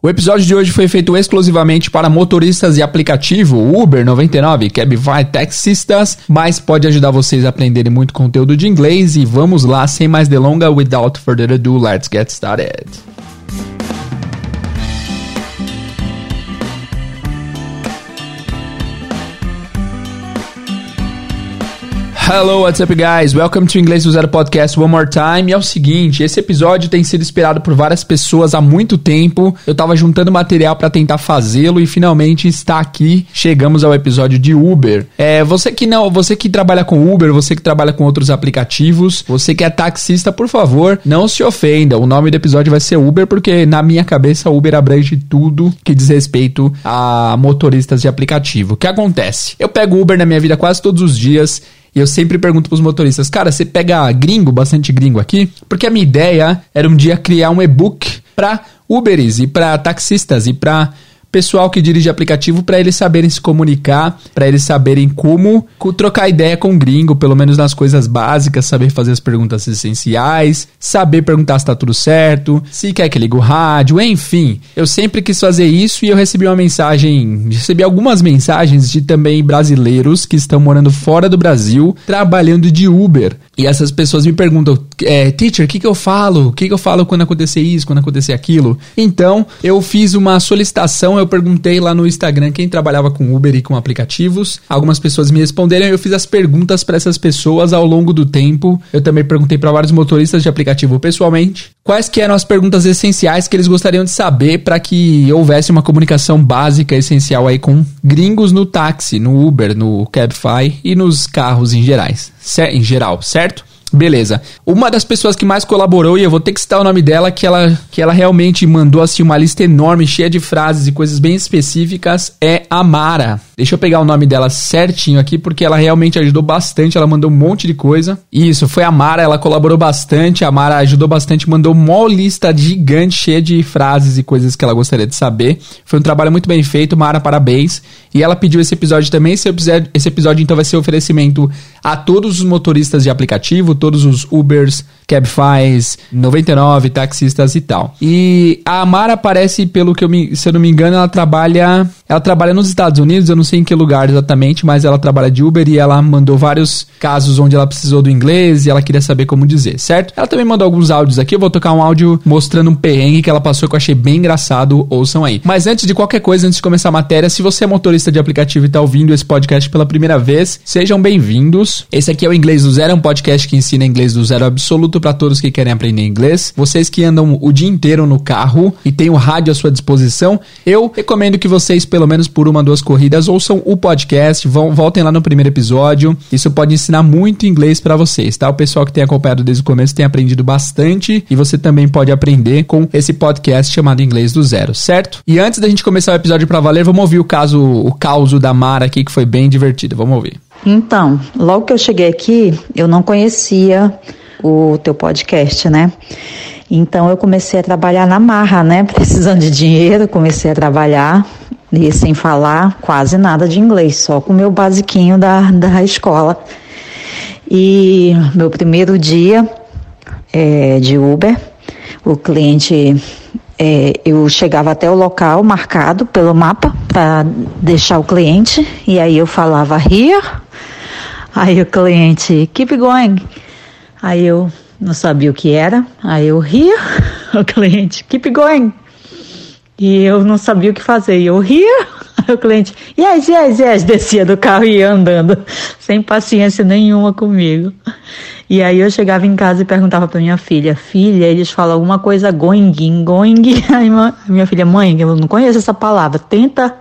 O episódio de hoje foi feito exclusivamente para motoristas e aplicativo Uber 99, Cabify, taxistas, mas pode ajudar vocês a aprenderem muito conteúdo de inglês e vamos lá, sem mais delonga, without further ado, let's get started. Hello, what's up, guys? Welcome to Inglês do Zero Podcast one more time. E é o seguinte, esse episódio tem sido esperado por várias pessoas há muito tempo. Eu tava juntando material para tentar fazê-lo e finalmente está aqui. Chegamos ao episódio de Uber. É, você que não, você que trabalha com Uber, você que trabalha com outros aplicativos, você que é taxista, por favor, não se ofenda. O nome do episódio vai ser Uber porque na minha cabeça Uber abrange tudo que diz respeito a motoristas de aplicativo. O que acontece? Eu pego Uber na minha vida quase todos os dias e eu sempre pergunto pros motoristas, cara, você pega gringo, bastante gringo aqui? Porque a minha ideia era um dia criar um e-book para Uberes e para taxistas e para pessoal que dirige aplicativo para eles saberem se comunicar, para eles saberem como trocar ideia com o gringo, pelo menos nas coisas básicas, saber fazer as perguntas essenciais, saber perguntar se tá tudo certo, se quer que ligue o rádio, enfim. Eu sempre quis fazer isso e eu recebi uma mensagem, recebi algumas mensagens de também brasileiros que estão morando fora do Brasil, trabalhando de Uber. E essas pessoas me perguntam, é, teacher, o que, que eu falo? O que, que eu falo quando acontecer isso, quando acontecer aquilo? Então, eu fiz uma solicitação, eu perguntei lá no Instagram quem trabalhava com Uber e com aplicativos. Algumas pessoas me responderam, eu fiz as perguntas para essas pessoas ao longo do tempo. Eu também perguntei para vários motoristas de aplicativo pessoalmente quais que eram as perguntas essenciais que eles gostariam de saber para que houvesse uma comunicação básica essencial aí com gringos no táxi, no Uber, no Cabify e nos carros em gerais, em geral, certo? Beleza. Uma das pessoas que mais colaborou, e eu vou ter que citar o nome dela, que ela, que ela realmente mandou assim uma lista enorme, cheia de frases e coisas bem específicas, é a Mara. Deixa eu pegar o nome dela certinho aqui, porque ela realmente ajudou bastante, ela mandou um monte de coisa. Isso, foi a Mara, ela colaborou bastante, a Mara ajudou bastante, mandou uma lista gigante, cheia de frases e coisas que ela gostaria de saber. Foi um trabalho muito bem feito, Mara, parabéns. E ela pediu esse episódio também, esse episódio, esse episódio então vai ser oferecimento a todos os motoristas de aplicativo, todos os Ubers, Cabifys, 99, taxistas e tal. E a Amara parece, pelo que eu me, se eu não me engano, ela trabalha, ela trabalha nos Estados Unidos, eu não sei em que lugar exatamente, mas ela trabalha de Uber e ela mandou vários casos onde ela precisou do inglês e ela queria saber como dizer, certo? Ela também mandou alguns áudios aqui, eu vou tocar um áudio mostrando um perrengue que ela passou que eu achei bem engraçado, ouçam aí. Mas antes de qualquer coisa, antes de começar a matéria, se você é motorista de aplicativo e está ouvindo esse podcast pela primeira vez, sejam bem-vindos. Esse aqui é o Inglês do Zero, é um podcast que ensina inglês do zero absoluto para todos que querem aprender inglês. Vocês que andam o dia inteiro no carro e têm o rádio à sua disposição, eu recomendo que vocês, pelo menos por uma, duas corridas, ouçam o podcast, vão, voltem lá no primeiro episódio. Isso pode ensinar muito inglês para vocês, tá? O pessoal que tem acompanhado desde o começo tem aprendido bastante e você também pode aprender com esse podcast chamado Inglês do Zero, certo? E antes da gente começar o episódio para valer, vamos ouvir o caso, o caos da Mara aqui que foi bem divertido. Vamos ouvir. Então, logo que eu cheguei aqui, eu não conhecia o teu podcast, né? Então eu comecei a trabalhar na marra, né? Precisando de dinheiro, comecei a trabalhar e sem falar quase nada de inglês, só com o meu basiquinho da, da escola. E meu primeiro dia é, de Uber, o cliente, é, eu chegava até o local marcado pelo mapa para deixar o cliente, e aí eu falava here, aí o cliente keep going. Aí eu não sabia o que era, aí eu ria, o cliente, keep going. E eu não sabia o que fazer, e eu ria, o cliente, yes, yes, yes, descia do carro e ia andando, sem paciência nenhuma comigo. E aí eu chegava em casa e perguntava para minha filha, filha, eles falam alguma coisa going, going. Aí minha filha, mãe, eu não conheço essa palavra, tenta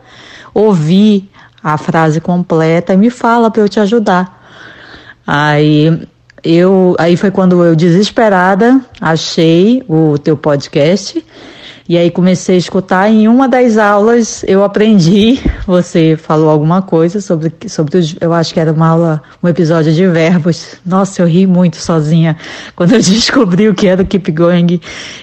ouvir a frase completa e me fala para eu te ajudar. Aí eu aí foi quando eu desesperada achei o teu podcast e aí comecei a escutar. Em uma das aulas eu aprendi, você falou alguma coisa sobre, sobre os, eu acho que era uma aula, um episódio de verbos. Nossa, eu ri muito sozinha quando eu descobri o que era o Keep Going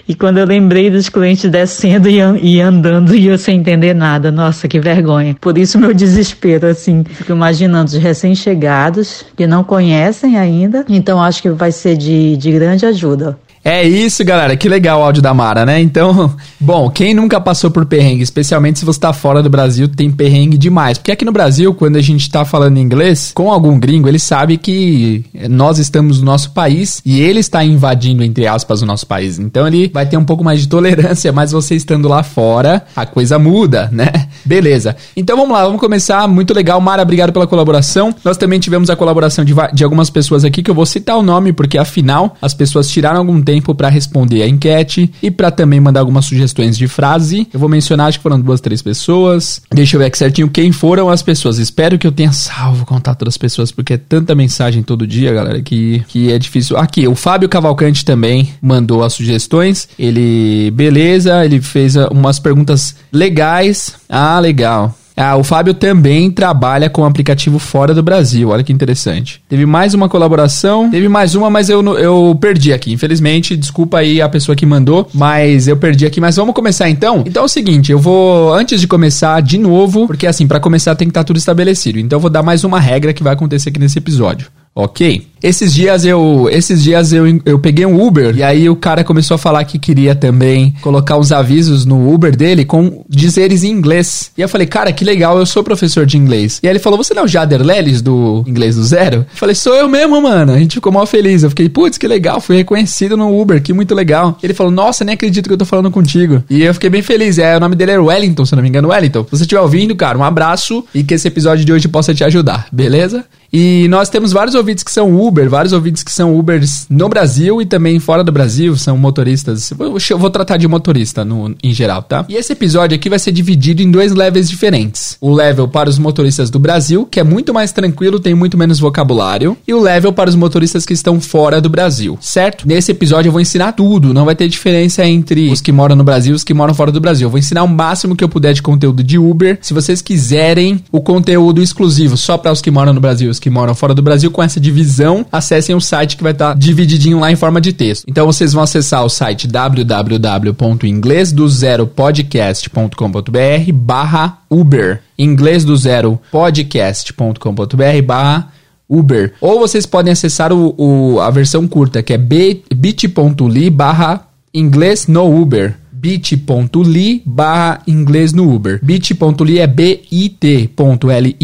e quando eu lembrei dos clientes descendo e, e andando e eu sem entender nada. Nossa, que vergonha. Por isso meu desespero, assim. Fico imaginando os recém-chegados que não conhecem ainda. Então acho que vai ser de, de grande ajuda. É isso, galera. Que legal o áudio da Mara, né? Então, bom, quem nunca passou por perrengue, especialmente se você tá fora do Brasil, tem perrengue demais. Porque aqui no Brasil, quando a gente tá falando inglês com algum gringo, ele sabe que nós estamos no nosso país e ele está invadindo, entre aspas, o nosso país. Então ele vai ter um pouco mais de tolerância, mas você estando lá fora, a coisa muda, né? Beleza. Então vamos lá, vamos começar. Muito legal. Mara, obrigado pela colaboração. Nós também tivemos a colaboração de, de algumas pessoas aqui que eu vou citar o nome, porque afinal as pessoas tiraram algum tempo tempo para responder a enquete e para também mandar algumas sugestões de frase. Eu vou mencionar, acho que foram duas, três pessoas. Deixa eu ver aqui certinho quem foram as pessoas. Espero que eu tenha salvo o contato das pessoas, porque é tanta mensagem todo dia, galera, que, que é difícil. Aqui, o Fábio Cavalcante também mandou as sugestões. Ele, beleza, ele fez uh, umas perguntas legais. Ah, legal. Ah, o Fábio também trabalha com aplicativo fora do Brasil. Olha que interessante. Teve mais uma colaboração. Teve mais uma, mas eu, eu perdi aqui. Infelizmente, desculpa aí a pessoa que mandou, mas eu perdi aqui. Mas vamos começar então? Então é o seguinte, eu vou, antes de começar de novo, porque assim, para começar tem que estar tá tudo estabelecido. Então eu vou dar mais uma regra que vai acontecer aqui nesse episódio. Ok? Esses dias eu, esses dias eu, eu peguei um Uber e aí o cara começou a falar que queria também colocar uns avisos no Uber dele com dizeres em inglês. E eu falei, cara, que legal, eu sou professor de inglês. E aí ele falou, você não é o Jader Lelis do Inglês do Zero? Eu falei, sou eu mesmo, mano. A gente ficou mal feliz. Eu fiquei, putz, que legal, fui reconhecido no Uber, que muito legal. Ele falou, nossa, nem acredito que eu tô falando contigo. E eu fiquei bem feliz. É, o nome dele era Wellington, se não me engano, Wellington. Se você estiver ouvindo, cara, um abraço e que esse episódio de hoje possa te ajudar, beleza? E nós temos vários ouvintes que são Uber, vários ouvintes que são Ubers no Brasil e também fora do Brasil, são motoristas. Eu vou tratar de motorista no, em geral, tá? E esse episódio aqui vai ser dividido em dois levels diferentes. O level para os motoristas do Brasil, que é muito mais tranquilo, tem muito menos vocabulário, e o level para os motoristas que estão fora do Brasil, certo? Nesse episódio eu vou ensinar tudo, não vai ter diferença entre os que moram no Brasil e os que moram fora do Brasil. Eu vou ensinar o máximo que eu puder de conteúdo de Uber. Se vocês quiserem o conteúdo exclusivo só para os que moram no Brasil os que moram fora do Brasil com essa divisão, acessem o site que vai estar tá divididinho lá em forma de texto. Então vocês vão acessar o site www.inglesdozeropodcast.com.br barra Uber. Inglês do zero podcast.com.br barra Uber. Ou vocês podem acessar o, o a versão curta, que é bit.ly barra inglês no Uber bit.ly barra inglês no Uber. bit.ly é bit.ly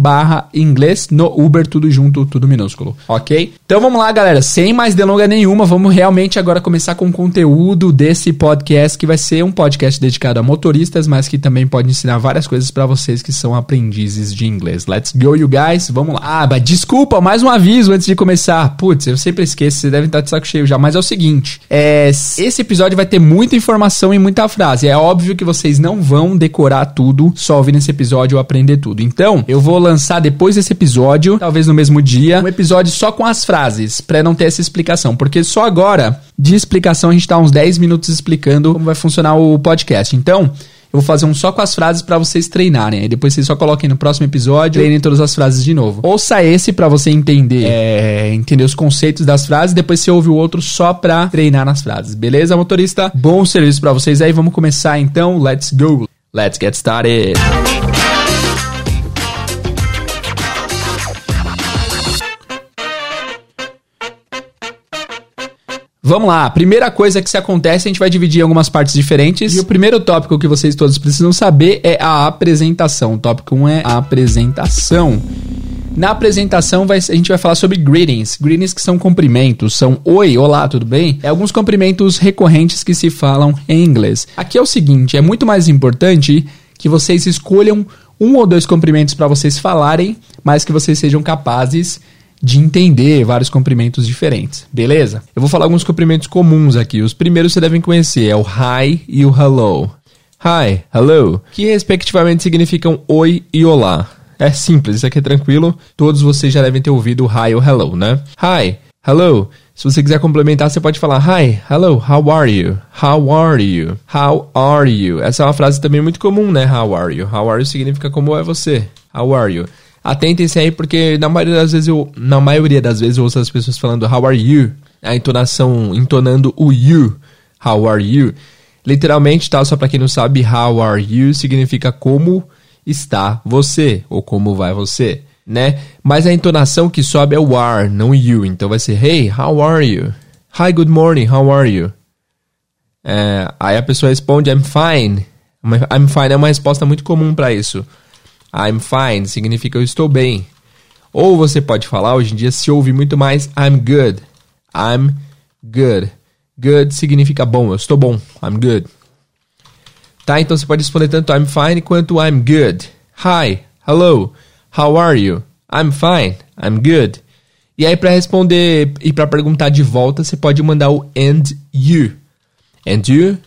barra inglês no Uber, tudo junto, tudo minúsculo, ok? Então vamos lá, galera, sem mais delonga nenhuma, vamos realmente agora começar com o conteúdo desse podcast, que vai ser um podcast dedicado a motoristas, mas que também pode ensinar várias coisas para vocês que são aprendizes de inglês. Let's go, you guys, vamos lá. Ah, mas desculpa, mais um aviso antes de começar. Putz, eu sempre esqueço, vocês devem estar de saco cheio já, mas é o seguinte, é, esse episódio vai ter muita informação informação e muita frase. É óbvio que vocês não vão decorar tudo só ouvir nesse episódio ou aprender tudo. Então, eu vou lançar depois desse episódio, talvez no mesmo dia, um episódio só com as frases, para não ter essa explicação. Porque só agora, de explicação, a gente tá uns 10 minutos explicando como vai funcionar o podcast. Então, eu vou fazer um só com as frases para vocês treinarem. Aí depois vocês só coloquem no próximo episódio, treinem todas as frases de novo. Ouça esse para você entender, é, entender os conceitos das frases, depois você ouve o outro só pra treinar nas frases. Beleza, motorista? Bom serviço para vocês aí. Vamos começar então. Let's go. Let's get started. Vamos lá, a primeira coisa que se acontece, a gente vai dividir em algumas partes diferentes. E o primeiro tópico que vocês todos precisam saber é a apresentação. O tópico 1 é a apresentação. Na apresentação vai, a gente vai falar sobre greetings. Greetings que são cumprimentos, são oi, olá, tudo bem? É alguns cumprimentos recorrentes que se falam em inglês. Aqui é o seguinte, é muito mais importante que vocês escolham um ou dois cumprimentos para vocês falarem, mas que vocês sejam capazes de entender vários comprimentos diferentes, beleza? Eu vou falar alguns comprimentos comuns aqui. Os primeiros você devem conhecer, é o hi e o hello. Hi, hello, que respectivamente significam oi e olá. É simples, isso aqui é tranquilo. Todos vocês já devem ter ouvido o hi ou hello, né? Hi, hello. Se você quiser complementar, você pode falar Hi, hello, how are you? How are you? How are you? Essa é uma frase também muito comum, né? How are you? How are you significa como é você. How are you? Atentem-se aí, porque na maioria das vezes eu, na maioria das vezes eu ouço as pessoas falando How are you? A entonação, entonando o you. How are you? Literalmente, tá? Só para quem não sabe, How are you significa como está você, ou como vai você, né? Mas a entonação que sobe é o are, não you. Então vai ser Hey, how are you? Hi, good morning, how are you? É, aí a pessoa responde I'm fine. I'm fine é uma resposta muito comum para isso. I'm fine significa eu estou bem. Ou você pode falar, hoje em dia se ouve muito mais I'm good. I'm good. Good significa bom, eu estou bom. I'm good. Tá? Então você pode responder tanto I'm fine quanto I'm good. Hi, hello, how are you? I'm fine, I'm good. E aí para responder e para perguntar de volta, você pode mandar o and you. And you,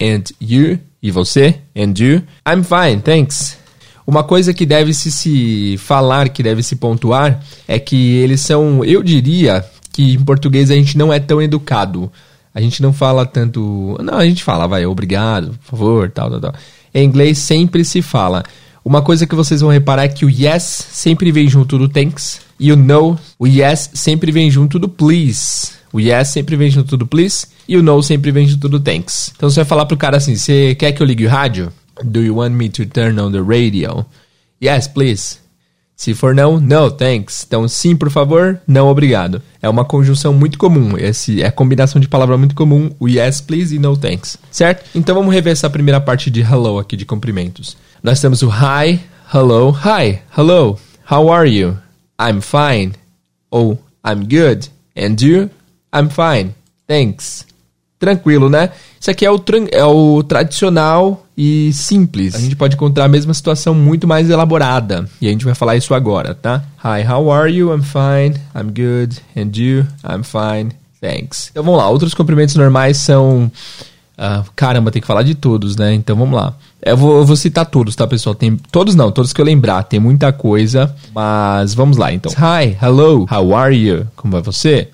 and you, e você, and you. I'm fine, thanks. Uma coisa que deve -se, se falar, que deve se pontuar, é que eles são, eu diria que em português a gente não é tão educado. A gente não fala tanto. Não, a gente fala, vai, obrigado, por favor, tal, tal, tal. Em inglês sempre se fala. Uma coisa que vocês vão reparar é que o yes sempre vem junto do thanks e o no, o yes sempre vem junto do please. O yes sempre vem junto do please e o no sempre vem junto do thanks. Então você vai falar pro cara assim: "Você quer que eu ligue o rádio?" Do you want me to turn on the radio? Yes, please. Se for não, no, thanks. Então, sim, por favor, não, obrigado. É uma conjunção muito comum. Esse é a combinação de palavra muito comum, o yes, please e no, thanks. Certo? Então, vamos rever essa primeira parte de hello aqui de cumprimentos. Nós temos o hi, hello, hi, hello, how are you? I'm fine. Ou I'm good. And you? I'm fine. Thanks. Tranquilo, né? Isso aqui é o, é o tradicional e simples. A gente pode encontrar a mesma situação muito mais elaborada. E a gente vai falar isso agora, tá? Hi, how are you? I'm fine. I'm good. And you? I'm fine. Thanks. Então vamos lá. Outros cumprimentos normais são. Uh, caramba, tem que falar de todos, né? Então vamos lá. Eu vou, eu vou, citar todos, tá, pessoal? Tem todos não, todos que eu lembrar. Tem muita coisa, mas vamos lá, então. Hi, hello, how are you? Como vai você?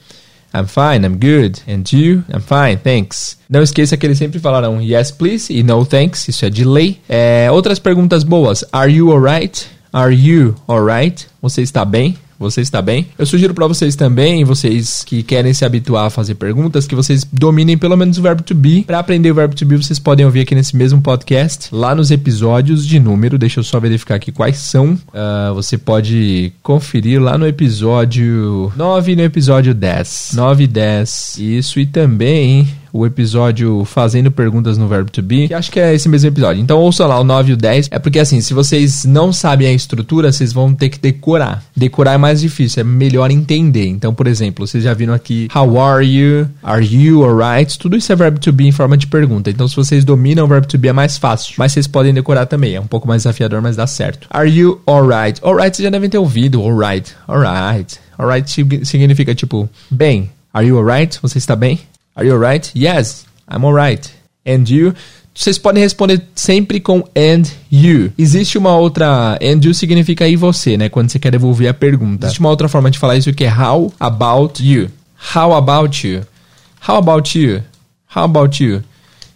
I'm fine, I'm good. And you? I'm fine, thanks. Não esqueça que eles sempre falaram yes, please e no thanks. Isso é de lei. É, outras perguntas boas. Are you alright? Are you alright? Você está bem? Você está bem? Eu sugiro para vocês também, vocês que querem se habituar a fazer perguntas, que vocês dominem pelo menos o verbo to be. Para aprender o verbo to be, vocês podem ouvir aqui nesse mesmo podcast, lá nos episódios de número. Deixa eu só verificar aqui quais são. Uh, você pode conferir lá no episódio 9 e no episódio 10. 9 e 10. Isso, e também o episódio Fazendo Perguntas no Verbo to Be, que acho que é esse mesmo episódio. Então ouça lá o 9 e o 10. É porque assim, se vocês não sabem a estrutura, vocês vão ter que decorar. Decorar é mais difícil, é melhor entender. Então, por exemplo, vocês já viram aqui How are you? Are you alright? Tudo isso é verbo to be em forma de pergunta. Então, se vocês dominam o verbo to be é mais fácil. Mas vocês podem decorar também. É um pouco mais desafiador, mas dá certo. Are you alright? Alright vocês já devem ter ouvido. Alright. Alright. Alright significa tipo, bem. Are you alright? Você está bem? Are you alright? Yes, I'm alright. And you? Vocês podem responder sempre com and you. Existe uma outra. And you significa e você, né? Quando você quer devolver a pergunta. Existe uma outra forma de falar isso que é how about you. How about you? How about you? How about you?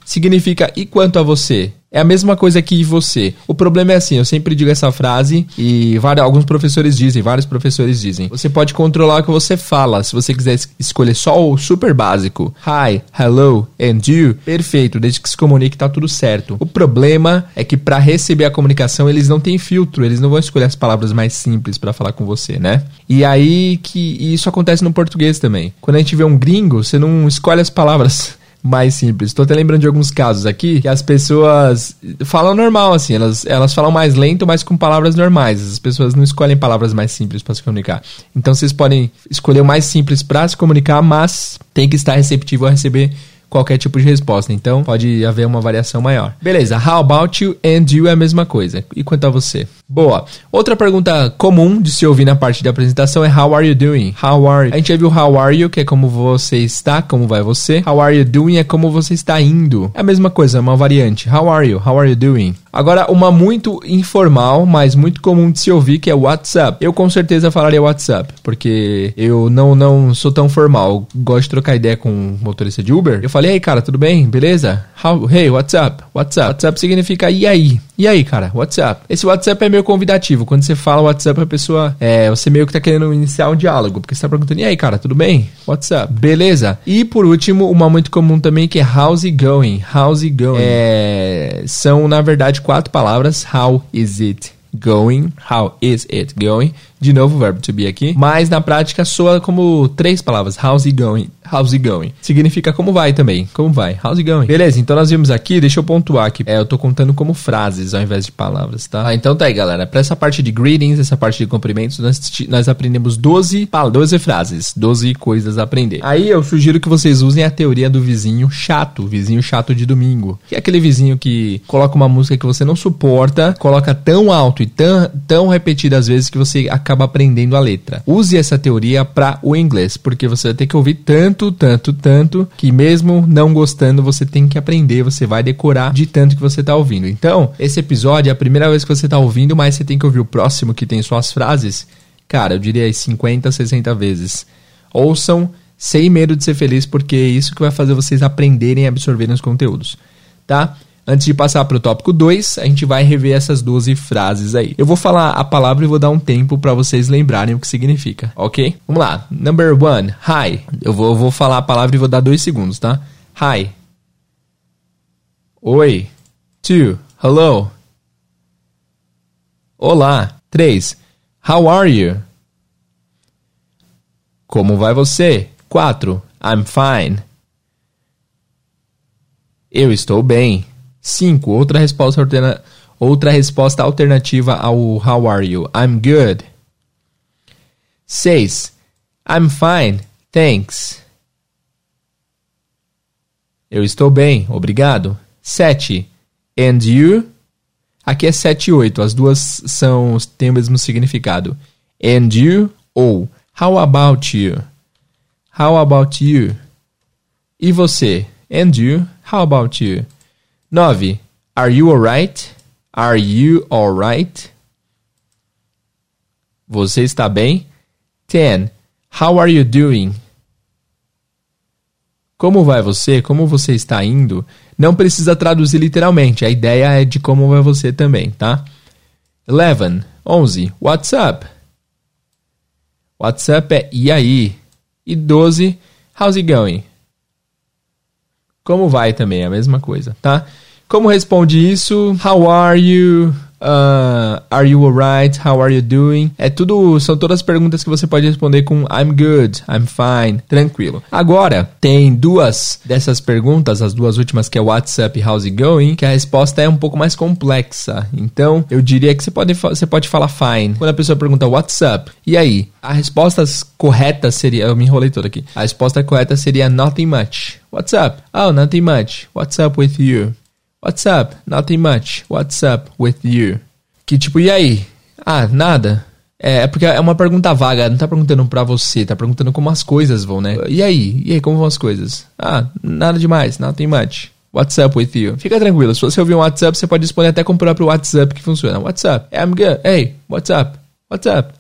Significa e quanto a você? É a mesma coisa que você. O problema é assim, eu sempre digo essa frase e vários, alguns professores dizem, vários professores dizem. Você pode controlar o que você fala. Se você quiser escolher só o super básico, hi, hello and you, perfeito, desde que se comunique tá tudo certo. O problema é que para receber a comunicação eles não têm filtro, eles não vão escolher as palavras mais simples para falar com você, né? E aí que e isso acontece no português também. Quando a gente vê um gringo, você não escolhe as palavras mais simples. Estou até lembrando de alguns casos aqui que as pessoas falam normal, assim, elas, elas falam mais lento, mas com palavras normais. As pessoas não escolhem palavras mais simples para se comunicar. Então vocês podem escolher o mais simples para se comunicar, mas tem que estar receptivo a receber qualquer tipo de resposta. Então, pode haver uma variação maior. Beleza, how about you and you é a mesma coisa. E quanto a você? Boa. Outra pergunta comum de se ouvir na parte de apresentação é how are you doing? How are you? A gente já viu how are you, que é como você está, como vai você. How are you doing é como você está indo. É a mesma coisa, é uma variante. How are you? How are you doing? Agora, uma muito informal, mas muito comum de se ouvir, que é WhatsApp. Eu com certeza falaria WhatsApp, porque eu não, não sou tão formal. Gosto de trocar ideia com um motorista de Uber. Eu falei, ei, cara, tudo bem? Beleza? How, hey, WhatsApp. WhatsApp. WhatsApp significa e aí? E aí, cara? WhatsApp. Esse WhatsApp é meio convidativo. Quando você fala WhatsApp, a pessoa. É, você meio que tá querendo iniciar um diálogo, porque você tá perguntando, e aí, cara, tudo bem? WhatsApp. Beleza? E por último, uma muito comum também que é how's it going? How's it going? É, são, na verdade, quatro palavras. How is it going? How is it going? De novo, o verbo to be aqui. Mas na prática soa como três palavras. How's it going? How's it going? Significa como vai também. Como vai? How's it going? Beleza, então nós vimos aqui, deixa eu pontuar aqui. É, eu tô contando como frases ao invés de palavras, tá? Ah, então tá aí, galera. Pra essa parte de greetings, essa parte de cumprimentos, nós, nós aprendemos 12, 12 frases, 12 coisas a aprender. Aí eu sugiro que vocês usem a teoria do vizinho chato, vizinho chato de domingo. Que é aquele vizinho que coloca uma música que você não suporta, coloca tão alto e tão, tão repetidas vezes que você acaba aprendendo a letra. Use essa teoria para o inglês, porque você vai ter que ouvir tanto, tanto, tanto, que mesmo não gostando, você tem que aprender, você vai decorar de tanto que você está ouvindo. Então, esse episódio é a primeira vez que você está ouvindo, mas você tem que ouvir o próximo que tem suas frases. Cara, eu diria 50, 60 vezes. Ouçam sem medo de ser feliz, porque é isso que vai fazer vocês aprenderem e absorverem os conteúdos, tá? Antes de passar para o tópico 2, a gente vai rever essas 12 frases aí. Eu vou falar a palavra e vou dar um tempo para vocês lembrarem o que significa, ok? Vamos lá. Number one, hi. Eu vou, eu vou falar a palavra e vou dar dois segundos, tá? Hi. Oi. Two. Hello. Olá. Três. How are you? Como vai você? 4. I'm fine. Eu estou bem. 5. Outra resposta, alterna... outra resposta alternativa ao How are you? I'm good. 6. I'm fine. Thanks. Eu estou bem, obrigado. 7. And you? Aqui é 7 e 8. As duas são, têm o mesmo significado. And you ou How about you? How about you? E você? And you? How about you? 9. Are you alright? Are you alright? Você está bem? 10. How are you doing? Como vai você? Como você está indo? Não precisa traduzir literalmente, a ideia é de como vai você também, tá? 11. 11. What's up? What's up é e aí? E 12. How's it going? Como vai também, é a mesma coisa, tá? Como responde isso? How are you? Uh, are you alright? How are you doing? É tudo, são todas perguntas que você pode responder com I'm good, I'm fine, tranquilo. Agora, tem duas dessas perguntas, as duas últimas que é What's up, how's it going, que a resposta é um pouco mais complexa. Então, eu diria que você pode, você pode falar fine. Quando a pessoa pergunta What's up? E aí? A resposta correta seria, eu me enrolei todo aqui. A resposta correta seria nothing much. What's up? Oh, nothing much. What's up with you? What's up? Nothing much. What's up with you? Que tipo, e aí? Ah, nada. É, é porque é uma pergunta vaga, não tá perguntando pra você, tá perguntando como as coisas vão, né? E aí? E aí, como vão as coisas? Ah, nada demais, nothing much. What's up with you? Fica tranquilo, se você ouvir um WhatsApp, você pode responder até com o próprio WhatsApp que funciona. What's up? I'm good. Hey, what's up? What's up?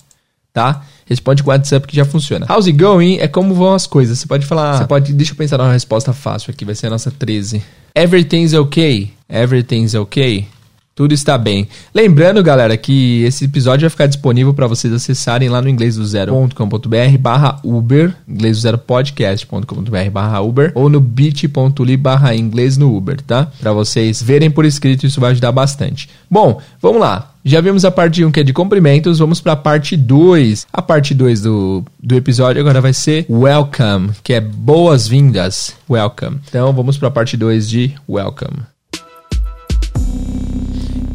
Tá? Responde com o WhatsApp que já funciona. How's it going? É como vão as coisas. Você pode falar. Você pode. Deixa eu pensar numa resposta fácil aqui. Vai ser a nossa 13. Everything's okay. Everything's okay. Tudo está bem. Lembrando, galera, que esse episódio vai ficar disponível para vocês acessarem lá no inglês do zero.com.br barra Uber, inglês do zero podcast.com.br barra Uber, ou no bit.ly barra inglês no Uber, tá? Para vocês verem por escrito, isso vai ajudar bastante. Bom, vamos lá. Já vimos a parte 1 que é de cumprimentos, vamos para a parte 2. A parte 2 do, do episódio agora vai ser welcome, que é boas-vindas. Welcome. Então vamos para a parte 2 de welcome.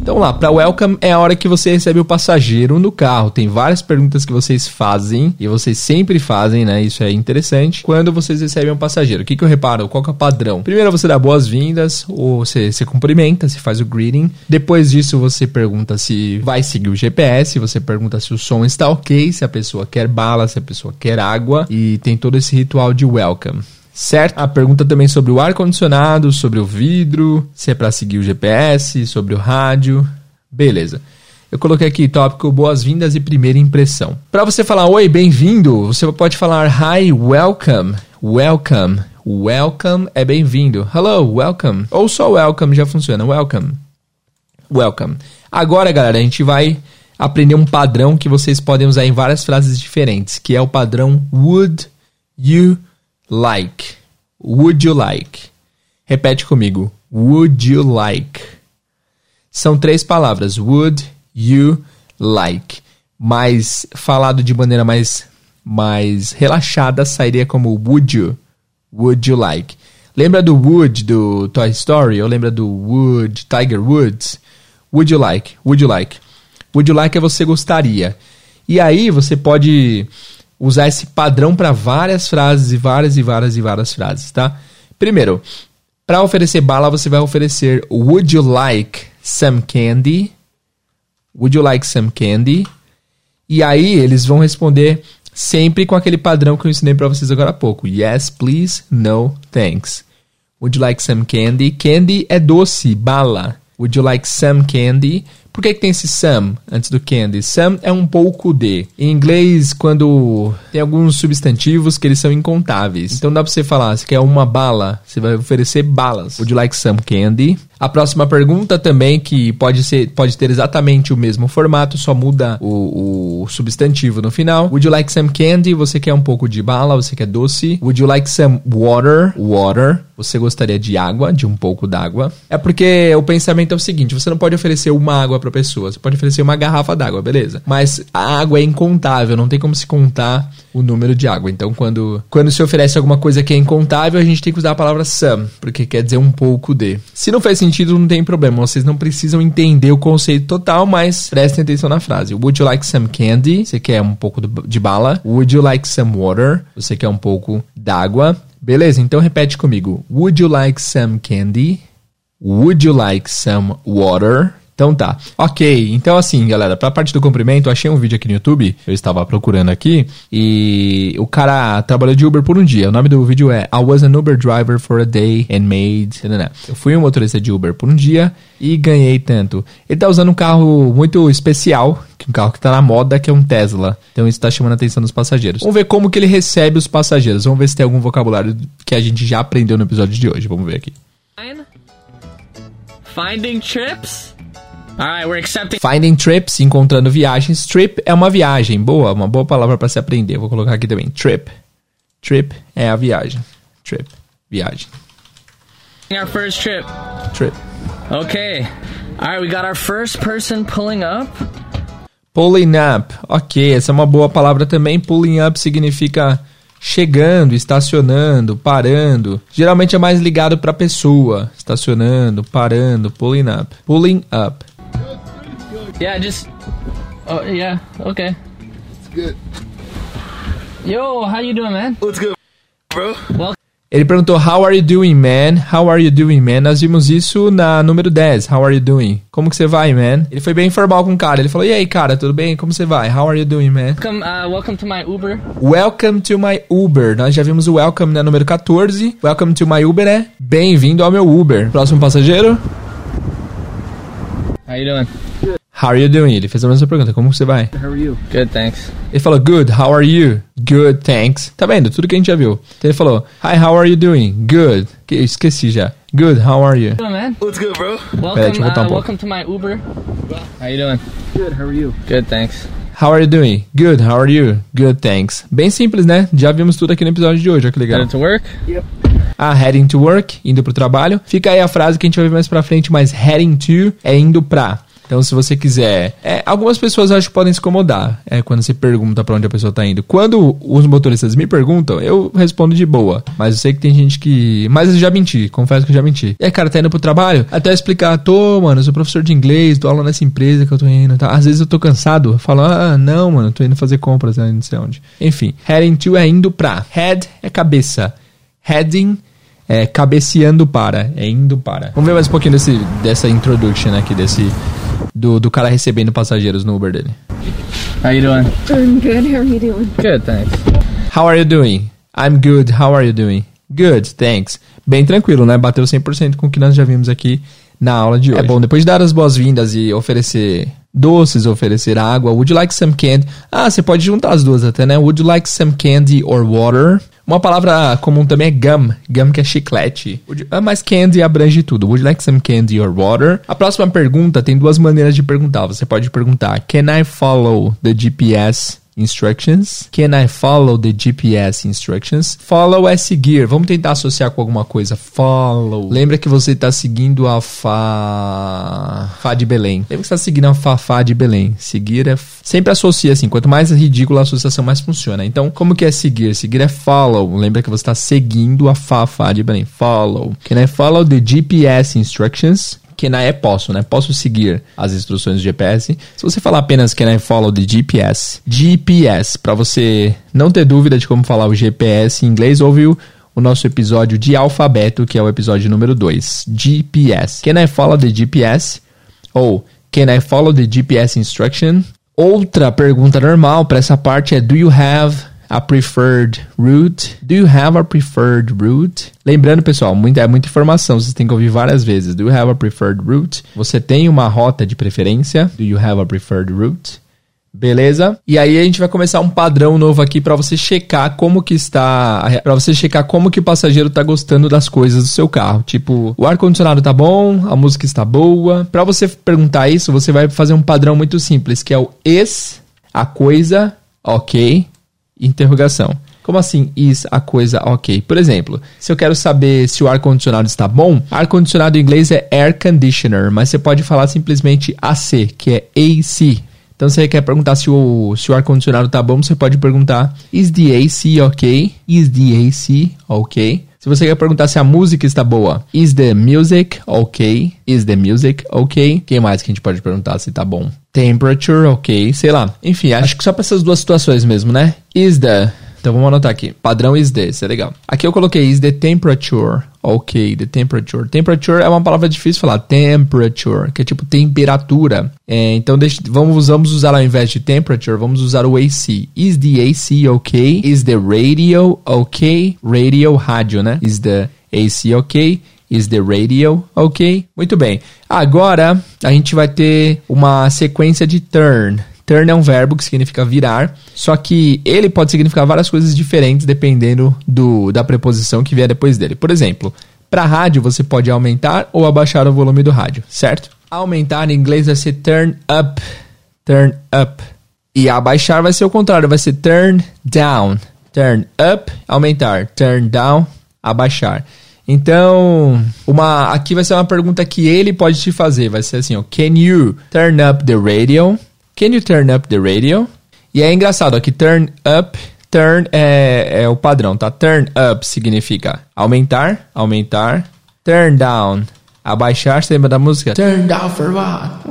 Então lá, para welcome é a hora que você recebe o passageiro no carro. Tem várias perguntas que vocês fazem e vocês sempre fazem, né? Isso é interessante. Quando vocês recebem um passageiro, o que, que eu reparo? Qual que é o padrão? Primeiro você dá boas-vindas, ou você, você cumprimenta, você faz o greeting. Depois disso você pergunta se vai seguir o GPS, você pergunta se o som está ok, se a pessoa quer bala, se a pessoa quer água e tem todo esse ritual de welcome certo? A pergunta também sobre o ar-condicionado, sobre o vidro, se é para seguir o GPS, sobre o rádio. Beleza. Eu coloquei aqui tópico boas-vindas e primeira impressão. Para você falar oi, bem-vindo, você pode falar hi, welcome, welcome. Welcome é bem-vindo. Hello, welcome. Ou só welcome já funciona. Welcome. Welcome. Agora, galera, a gente vai aprender um padrão que vocês podem usar em várias frases diferentes, que é o padrão would you like. Would you like? Repete comigo. Would you like? São três palavras. Would you like? mais falado de maneira mais, mais relaxada, sairia como would you? Would you like? Lembra do Wood do Toy Story? Ou lembra do Wood, Tiger Woods? Would you like? Would you like? Would you like é você gostaria. E aí você pode usar esse padrão para várias frases e várias e várias e várias frases, tá? Primeiro, para oferecer bala, você vai oferecer Would you like some candy? Would you like some candy? E aí eles vão responder sempre com aquele padrão que eu ensinei para vocês agora há pouco. Yes, please. No, thanks. Would you like some candy? Candy é doce, bala. Would you like some candy? Por que, que tem esse some antes do candy? Some é um pouco de. Em inglês, quando tem alguns substantivos que eles são incontáveis. Então dá pra você falar, se quer uma bala, você vai oferecer balas. Would you like some candy? A próxima pergunta também, que pode, ser, pode ter exatamente o mesmo formato, só muda o, o, substantivo no final. Would you like some candy? Você quer um pouco de bala, você quer doce. Would you like some water? Water. Você gostaria de água, de um pouco d'água. É porque o pensamento é o seguinte: você não pode oferecer uma água para pessoa, você pode oferecer uma garrafa d'água, beleza? Mas a água é incontável, não tem como se contar o número de água. Então, quando, quando se oferece alguma coisa que é incontável, a gente tem que usar a palavra some, porque quer dizer um pouco de. Se não faz sentido, não tem problema. Vocês não precisam entender o conceito total, mas prestem atenção na frase. Would you like some candy? Você quer um pouco de bala. Would you like some water? Você quer um pouco d'água. Beleza, então repete comigo. Would you like some candy? Would you like some water? Então tá. Ok, então assim, galera, pra parte do cumprimento, eu achei um vídeo aqui no YouTube, eu estava procurando aqui, e o cara trabalhou de Uber por um dia. O nome do vídeo é I was an Uber driver for a day and made. Eu fui um motorista de Uber por um dia e ganhei tanto. Ele tá usando um carro muito especial, um carro que tá na moda, que é um Tesla. Então isso tá chamando a atenção dos passageiros. Vamos ver como que ele recebe os passageiros. Vamos ver se tem algum vocabulário que a gente já aprendeu no episódio de hoje. Vamos ver aqui. Finding trips? Alright, we're accepting. Finding trips, encontrando viagens. Trip é uma viagem. Boa, uma boa palavra para se aprender. Vou colocar aqui também. Trip. Trip é a viagem. Trip, viagem. Our first trip. Trip. Okay. Alright, we got our first person pulling up. Pulling up. Ok, essa é uma boa palavra também. Pulling up significa chegando, estacionando, parando. Geralmente é mais ligado para pessoa. Estacionando, parando, pulling up. Pulling up. Yeah, just. Oh yeah, okay. It's good. Yo, how you doing, man? What's good, bro? Well, Ele perguntou How are you doing, man? How are you doing, man? Nós vimos isso na número 10. How are you doing? Como que você vai, man? Ele foi bem informal com o cara. Ele falou: "E aí, cara, tudo bem? Como você vai? How are you doing, man?" welcome, uh, welcome to my Uber. Welcome to my Uber. Nós já vimos o welcome na número 14. Welcome to my Uber é bem-vindo ao meu Uber. Próximo passageiro. How you doing? How are you doing? Ele fez a mesma pergunta. Como você vai? How are you? Good, thanks. Ele falou, good, how are you? Good, thanks. Tá vendo? Tudo que a gente já viu. Então ele falou, hi, how are you doing? Good. Que- Esqueci já. Good, how are you? Doing, man? What's good, bro? Welcome, eu voltar um uh, welcome to my Uber. How you doing? Good. How are you? Good, thanks. How are you doing? Good, how are you? Good, thanks. Bem simples, né? Já vimos tudo aqui no episódio de hoje, olha que legal. Headed to work? Ah, heading to work, indo pro trabalho. Fica aí a frase que a gente vai ver mais pra frente, mas heading to é indo pra. Então, se você quiser. É, algumas pessoas acho que podem se incomodar é, quando você pergunta pra onde a pessoa tá indo. Quando os motoristas me perguntam, eu respondo de boa. Mas eu sei que tem gente que. Mas eu já menti, confesso que eu já menti. Aí, cara, tá indo pro trabalho? Até eu explicar, tô, mano, eu sou professor de inglês, tô aula nessa empresa que eu tô indo. Tá? Às vezes eu tô cansado, eu falo, ah, não, mano, tô indo fazer compras, né, não sei onde. Enfim, heading to é indo pra. Head é cabeça. Heading é cabeceando para, é indo para. Vamos ver mais um pouquinho desse, dessa introduction aqui, desse. Do, do cara recebendo passageiros no Uber dele. How you doing? I'm good. How are you doing? Good, thanks. How are you doing? I'm good. How are you doing? Good, thanks. Bem tranquilo, né? Bateu 100% com o que nós já vimos aqui na aula de hoje. É bom, depois de dar as boas-vindas e oferecer doces, oferecer água, would you like some candy? Ah, você pode juntar as duas até, né? Would you like some candy or water? Uma palavra comum também é gum. Gum que é chiclete. Ah, mas candy abrange tudo. Would you like some candy or water? A próxima pergunta tem duas maneiras de perguntar. Você pode perguntar, can I follow the GPS instructions? Can I follow the GPS instructions? Follow é seguir. Vamos tentar associar com alguma coisa. Follow. Lembra que você está seguindo a Fá. Fá de Belém. Lembra que você está seguindo a Fafá de Belém. Seguir é. Sempre associa assim. Quanto mais ridícula a associação, mais funciona. Então, como que é seguir? Seguir é follow. Lembra que você está seguindo a Fafá de Belém. Follow. Can I follow the GPS instructions? Can I é posso, né? Posso seguir as instruções do GPS. Se você falar apenas Can I follow the GPS, GPS, para você não ter dúvida de como falar o GPS em inglês, ouve o, o nosso episódio de alfabeto, que é o episódio número 2, GPS. Can I follow the GPS? Ou Can I follow the GPS instruction? Outra pergunta normal para essa parte é Do you have a preferred route? Do you have a preferred route? Lembrando, pessoal, muita, é muita informação, vocês têm que ouvir várias vezes. Do you have a preferred route? Você tem uma rota de preferência? Do you have a preferred route? Beleza? E aí a gente vai começar um padrão novo aqui para você checar como que está, para você checar como que o passageiro tá gostando das coisas do seu carro. Tipo, o ar condicionado tá bom, a música está boa. Para você perguntar isso, você vai fazer um padrão muito simples, que é o is a coisa, OK? Interrogação. Como assim is a coisa ok? Por exemplo, se eu quero saber se o ar-condicionado está bom, ar-condicionado em inglês é air conditioner, mas você pode falar simplesmente AC, que é AC. Então, se você quer perguntar se o, se o ar-condicionado está bom, você pode perguntar Is the AC ok? Is the AC ok? Se você quer perguntar se a música está boa, Is the music ok? Is the music ok? Quem mais que a gente pode perguntar se está bom? Temperature ok? Sei lá. Enfim, acho que só para essas duas situações mesmo, né? Is the então vamos anotar aqui. Padrão is the, isso é legal. Aqui eu coloquei is the temperature. Ok, the temperature. Temperature é uma palavra difícil de falar. Temperature, que é tipo temperatura. É, então deixa, vamos, vamos usar ao invés de temperature, vamos usar o AC. Is the AC ok? Is the radio ok? Radio, rádio, né? Is the AC ok? Is the radio ok? Muito bem. Agora a gente vai ter uma sequência de turn. Turn é um verbo que significa virar, só que ele pode significar várias coisas diferentes dependendo do, da preposição que vier depois dele. Por exemplo, para rádio você pode aumentar ou abaixar o volume do rádio, certo? Aumentar em inglês vai ser turn up, turn up. E abaixar vai ser o contrário, vai ser turn down. Turn up, aumentar. Turn down, abaixar. Então, uma aqui vai ser uma pergunta que ele pode te fazer, vai ser assim, ó, can you turn up the radio? Can you turn up the radio? E é engraçado aqui, turn up, turn é, é o padrão, tá? Turn up significa aumentar, aumentar. Turn down, abaixar, você lembra da música? Turn down for what?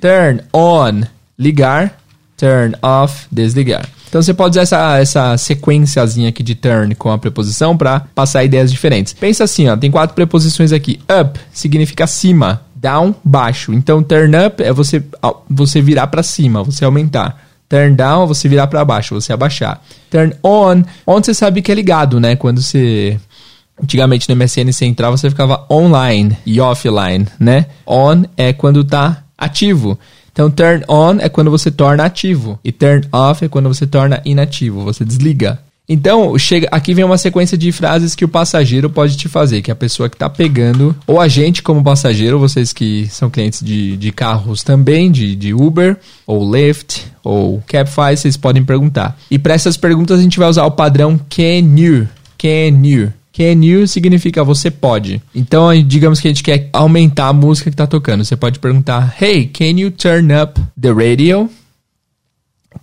Turn on, ligar. Turn off, desligar. Então você pode usar essa, essa sequenciazinha aqui de turn com a preposição para passar ideias diferentes. Pensa assim, ó, tem quatro preposições aqui. Up significa cima, down, baixo. Então, turn up é você, você virar para cima, você aumentar. Turn down você virar para baixo, você abaixar. Turn on, on você sabe que é ligado, né? Quando você Antigamente no MSN você entrava, você ficava online e offline, né? On é quando tá ativo. Então, turn on é quando você torna ativo. E turn off é quando você torna inativo, você desliga. Então, chega, aqui vem uma sequência de frases que o passageiro pode te fazer, que a pessoa que está pegando, ou a gente como passageiro, vocês que são clientes de, de carros também, de, de Uber, ou Lyft, ou Cabify, vocês podem perguntar. E para essas perguntas a gente vai usar o padrão can you, can you. Can you significa você pode. Então, digamos que a gente quer aumentar a música que está tocando. Você pode perguntar, Hey, can you turn up the radio?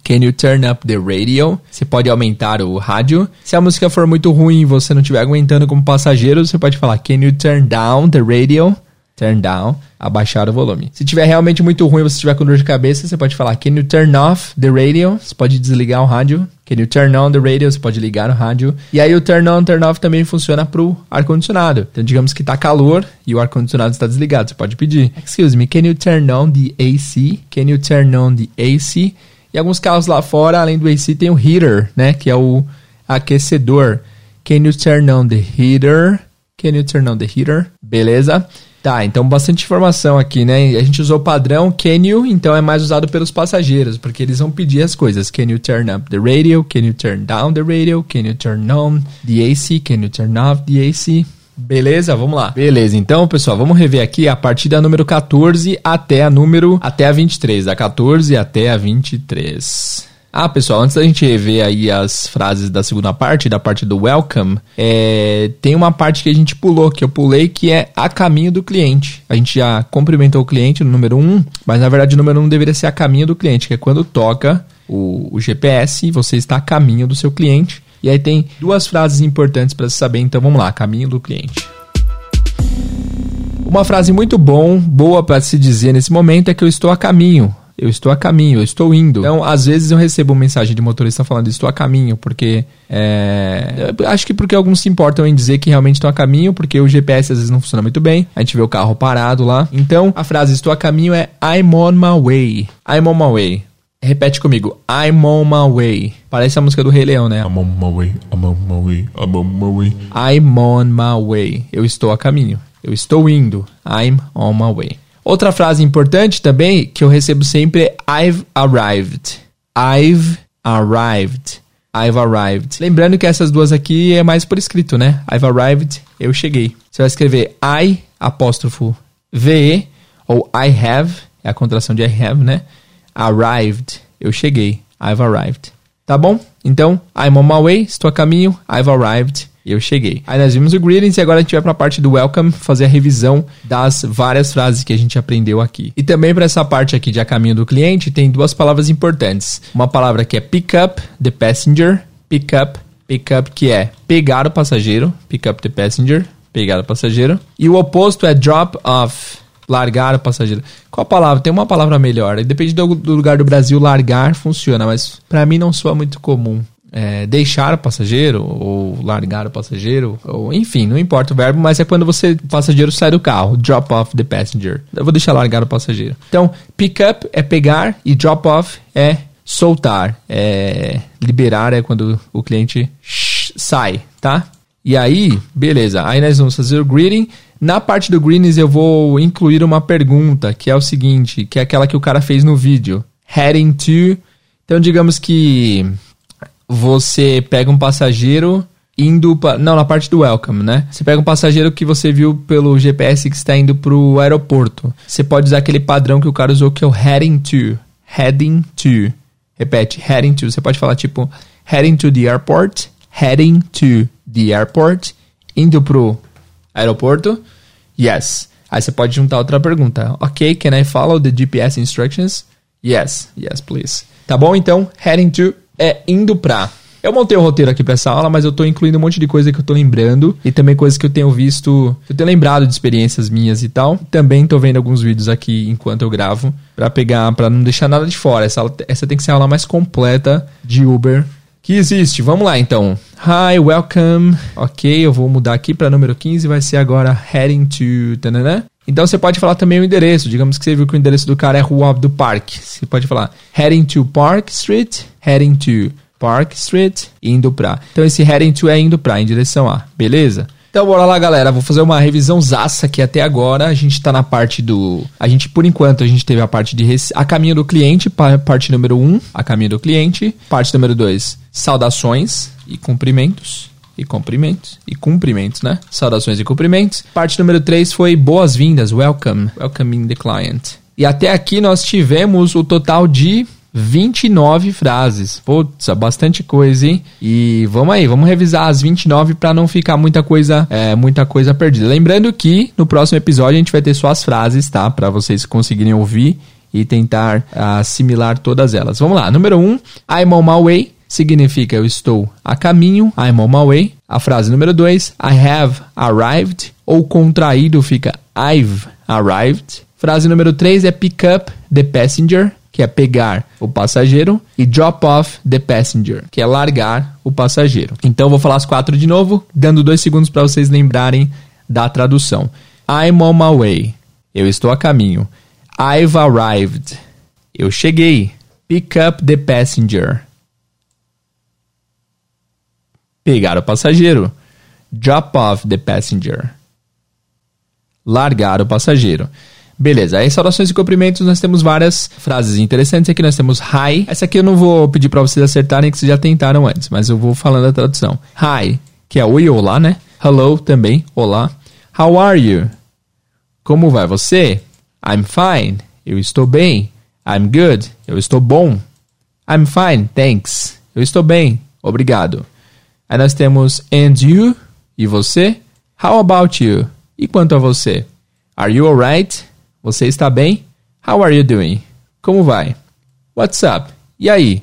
Can you turn up the radio? Você pode aumentar o rádio. Se a música for muito ruim e você não estiver aguentando como passageiro, você pode falar Can you turn down the radio? Turn down, abaixar o volume. Se tiver realmente muito ruim você estiver com dor de cabeça, você pode falar Can you turn off the radio? Você pode desligar o rádio. Can you turn on the radio? Você pode ligar o rádio. E aí o turn on, turn off também funciona pro ar-condicionado. Então digamos que tá calor e o ar-condicionado está desligado. Você pode pedir Excuse me, can you turn on the AC? Can you turn on the AC? E alguns carros lá fora, além do AC, tem o heater, né? Que é o aquecedor. Can you turn on the heater? Can you turn on the heater? Beleza? Tá, então bastante informação aqui, né? A gente usou o padrão can you, então é mais usado pelos passageiros, porque eles vão pedir as coisas. Can you turn up the radio? Can you turn down the radio? Can you turn on the AC? Can you turn off the AC? Beleza? Vamos lá. Beleza, então, pessoal, vamos rever aqui a partir da número 14 até a número até a 23, da 14 até a 23. Ah, pessoal, antes da gente rever aí as frases da segunda parte, da parte do welcome, é, tem uma parte que a gente pulou, que eu pulei, que é a caminho do cliente. A gente já cumprimentou o cliente no número 1, mas na verdade o número 1 deveria ser a caminho do cliente, que é quando toca o, o GPS, você está a caminho do seu cliente. E aí tem duas frases importantes para se saber, então vamos lá, caminho do cliente. Uma frase muito bom, boa para se dizer nesse momento é que eu estou a caminho. Eu estou a caminho, eu estou indo. Então, às vezes eu recebo mensagem de motorista falando estou a caminho, porque é, acho que porque alguns se importam em dizer que realmente estão a caminho, porque o GPS às vezes não funciona muito bem. A gente vê o carro parado lá. Então, a frase estou a caminho é I'm on my way. I'm on my way. Repete comigo. I'm on my way. Parece a música do Rei Leão, né? I'm on my way, I'm on my way, I'm on my way. I'm on my way. Eu estou a caminho. Eu estou indo. I'm on my way. Outra frase importante também que eu recebo sempre é I've arrived. I've arrived. I've arrived. Lembrando que essas duas aqui é mais por escrito, né? I've arrived, eu cheguei. Você vai escrever I, apóstrofo V, ou I have, é a contração de I have, né? Arrived, eu cheguei. I've arrived. Tá bom? Então, I'm on my way, estou a caminho. I've arrived, eu cheguei. Aí nós vimos o greetings e agora a gente vai para a parte do welcome, fazer a revisão das várias frases que a gente aprendeu aqui. E também para essa parte aqui de a caminho do cliente, tem duas palavras importantes. Uma palavra que é pick up the passenger, pick up, pick up que é pegar o passageiro, pick up the passenger, pegar o passageiro. E o oposto é drop off, Largar o passageiro. Qual a palavra? Tem uma palavra melhor. Depende do, do lugar do Brasil, largar funciona, mas para mim não soa muito comum. É, deixar o passageiro, ou largar o passageiro, ou enfim, não importa o verbo, mas é quando você, o passageiro sai do carro. Drop off the passenger. Eu vou deixar largar o passageiro. Então, pick up é pegar e drop off é soltar. É liberar é quando o cliente sai, tá? E aí, beleza. Aí nós vamos fazer o greeting. Na parte do greetings eu vou incluir uma pergunta, que é o seguinte, que é aquela que o cara fez no vídeo. Heading to... Então, digamos que você pega um passageiro indo para... Não, na parte do welcome, né? Você pega um passageiro que você viu pelo GPS que está indo para o aeroporto. Você pode usar aquele padrão que o cara usou, que é o heading to. Heading to. Repete, heading to. Você pode falar tipo, heading to the airport, heading to the airport, indo pro aeroporto. Yes. Aí você pode juntar outra pergunta. Ok, can I follow the GPS instructions? Yes, yes, please. Tá bom? Então, heading to é indo pra. Eu montei o roteiro aqui para essa aula, mas eu tô incluindo um monte de coisa que eu tô lembrando e também coisas que eu tenho visto, eu tenho lembrado de experiências minhas e tal. Também tô vendo alguns vídeos aqui enquanto eu gravo para pegar, para não deixar nada de fora. Essa, essa tem que ser a aula mais completa de Uber que existe. Vamos lá então. Hi, welcome. Ok, eu vou mudar aqui para número 15, vai ser agora heading to. Tanana. Então você pode falar também o endereço. Digamos que você viu que o endereço do cara é Rua do Parque. Você pode falar heading to Park Street, heading to Park Street, indo pra. Então esse heading to é indo pra, em direção a. Beleza? Então bora lá, galera. Vou fazer uma revisão zaça aqui até agora. A gente tá na parte do. A gente, por enquanto, a gente teve a parte de a caminho do cliente, parte número 1, um, a caminho do cliente. Parte número 2, saudações e cumprimentos. E cumprimentos. E cumprimentos, né? Saudações e cumprimentos. Parte número 3 foi boas-vindas, welcome. Welcoming the client. E até aqui nós tivemos o total de 29 frases. Putz, bastante coisa, hein? E vamos aí, vamos revisar as 29 para não ficar muita coisa, é, muita coisa perdida. Lembrando que no próximo episódio a gente vai ter só as frases, tá? Para vocês conseguirem ouvir e tentar assimilar todas elas. Vamos lá. Número 1, um, I'm on my way significa eu estou a caminho, I'm on my way. A frase número 2, I have arrived, ou contraído fica I've arrived. Frase número 3 é pick up the passenger, que é pegar o passageiro, e drop off the passenger, que é largar o passageiro. Então vou falar as quatro de novo, dando dois segundos para vocês lembrarem da tradução. I'm on my way. Eu estou a caminho. I've arrived. Eu cheguei. Pick up the passenger. Pegar o passageiro. Drop off the passenger. Largar o passageiro. Beleza, aí saudações e cumprimentos nós temos várias frases interessantes. Aqui nós temos hi. Essa aqui eu não vou pedir para vocês acertarem que vocês já tentaram antes, mas eu vou falando a tradução. Hi, que é oi olá, né? Hello também, olá. How are you? Como vai você? I'm fine. Eu estou bem. I'm good. Eu estou bom. I'm fine, thanks. Eu estou bem, obrigado. Aí nós temos and you e você. How about you? E quanto a você? Are you alright? Você está bem? How are you doing? Como vai? What's up? E aí?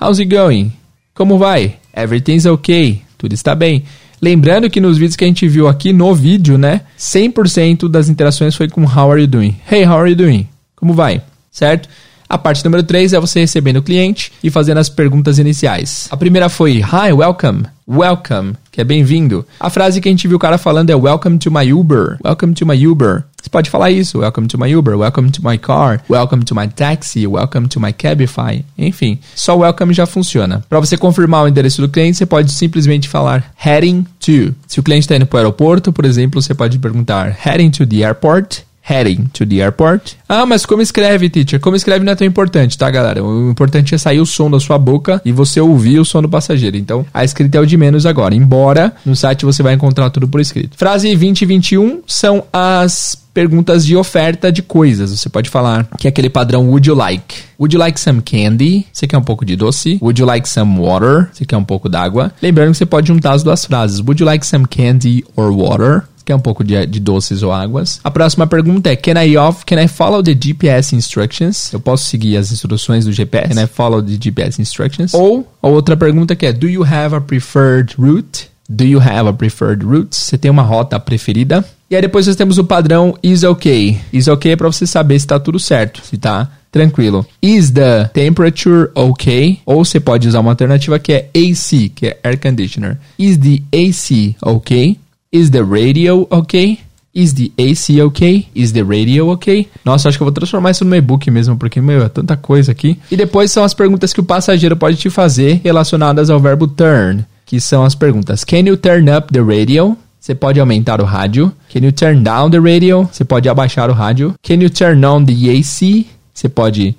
How's it going? Como vai? Everything's okay. Tudo está bem. Lembrando que nos vídeos que a gente viu aqui no vídeo, né? 100% das interações foi com How are you doing? Hey, how are you doing? Como vai? Certo? A parte número 3 é você recebendo o cliente e fazendo as perguntas iniciais. A primeira foi Hi, welcome. Welcome, que é bem-vindo. A frase que a gente viu o cara falando é Welcome to my Uber. Welcome to my Uber. Você pode falar isso. Welcome to my Uber. Welcome to my car. Welcome to my taxi. Welcome to my Cabify. Enfim, só welcome já funciona. Para você confirmar o endereço do cliente, você pode simplesmente falar heading to. Se o cliente está indo para o aeroporto, por exemplo, você pode perguntar heading to the airport heading to the airport. Ah, mas como escreve, teacher? Como escreve não é tão importante, tá, galera? O importante é sair o som da sua boca e você ouvir o som do passageiro. Então, a escrita é o de menos agora. Embora no site você vai encontrar tudo por escrito. Frase 20 e 21 são as perguntas de oferta de coisas. Você pode falar que é aquele padrão would you like? Would you like some candy? Você quer um pouco de doce? Would you like some water? Você quer um pouco d'água? Lembrando que você pode juntar as duas frases. Would you like some candy or water? Quer um pouco de, de, doces ou águas. A próxima pergunta é: Can I off, can I follow the GPS instructions? Eu posso seguir as instruções do GPS? Can I follow the GPS instructions? Ou a outra pergunta que é: Do you have a preferred route? Do you have a preferred route? Você tem uma rota preferida? E aí depois nós temos o padrão is okay. Is okay é para você saber se está tudo certo, se tá tranquilo. Is the temperature okay? Ou você pode usar uma alternativa que é AC, que é air conditioner. Is the AC okay? Is the radio okay? Is the AC okay? Is the radio okay? Nossa, acho que eu vou transformar isso no e-book mesmo, porque, meu, é tanta coisa aqui. E depois são as perguntas que o passageiro pode te fazer relacionadas ao verbo turn, que são as perguntas: Can you turn up the radio? Você pode aumentar o rádio. Can you turn down the radio? Você pode abaixar o rádio. Can you turn on the AC? Você pode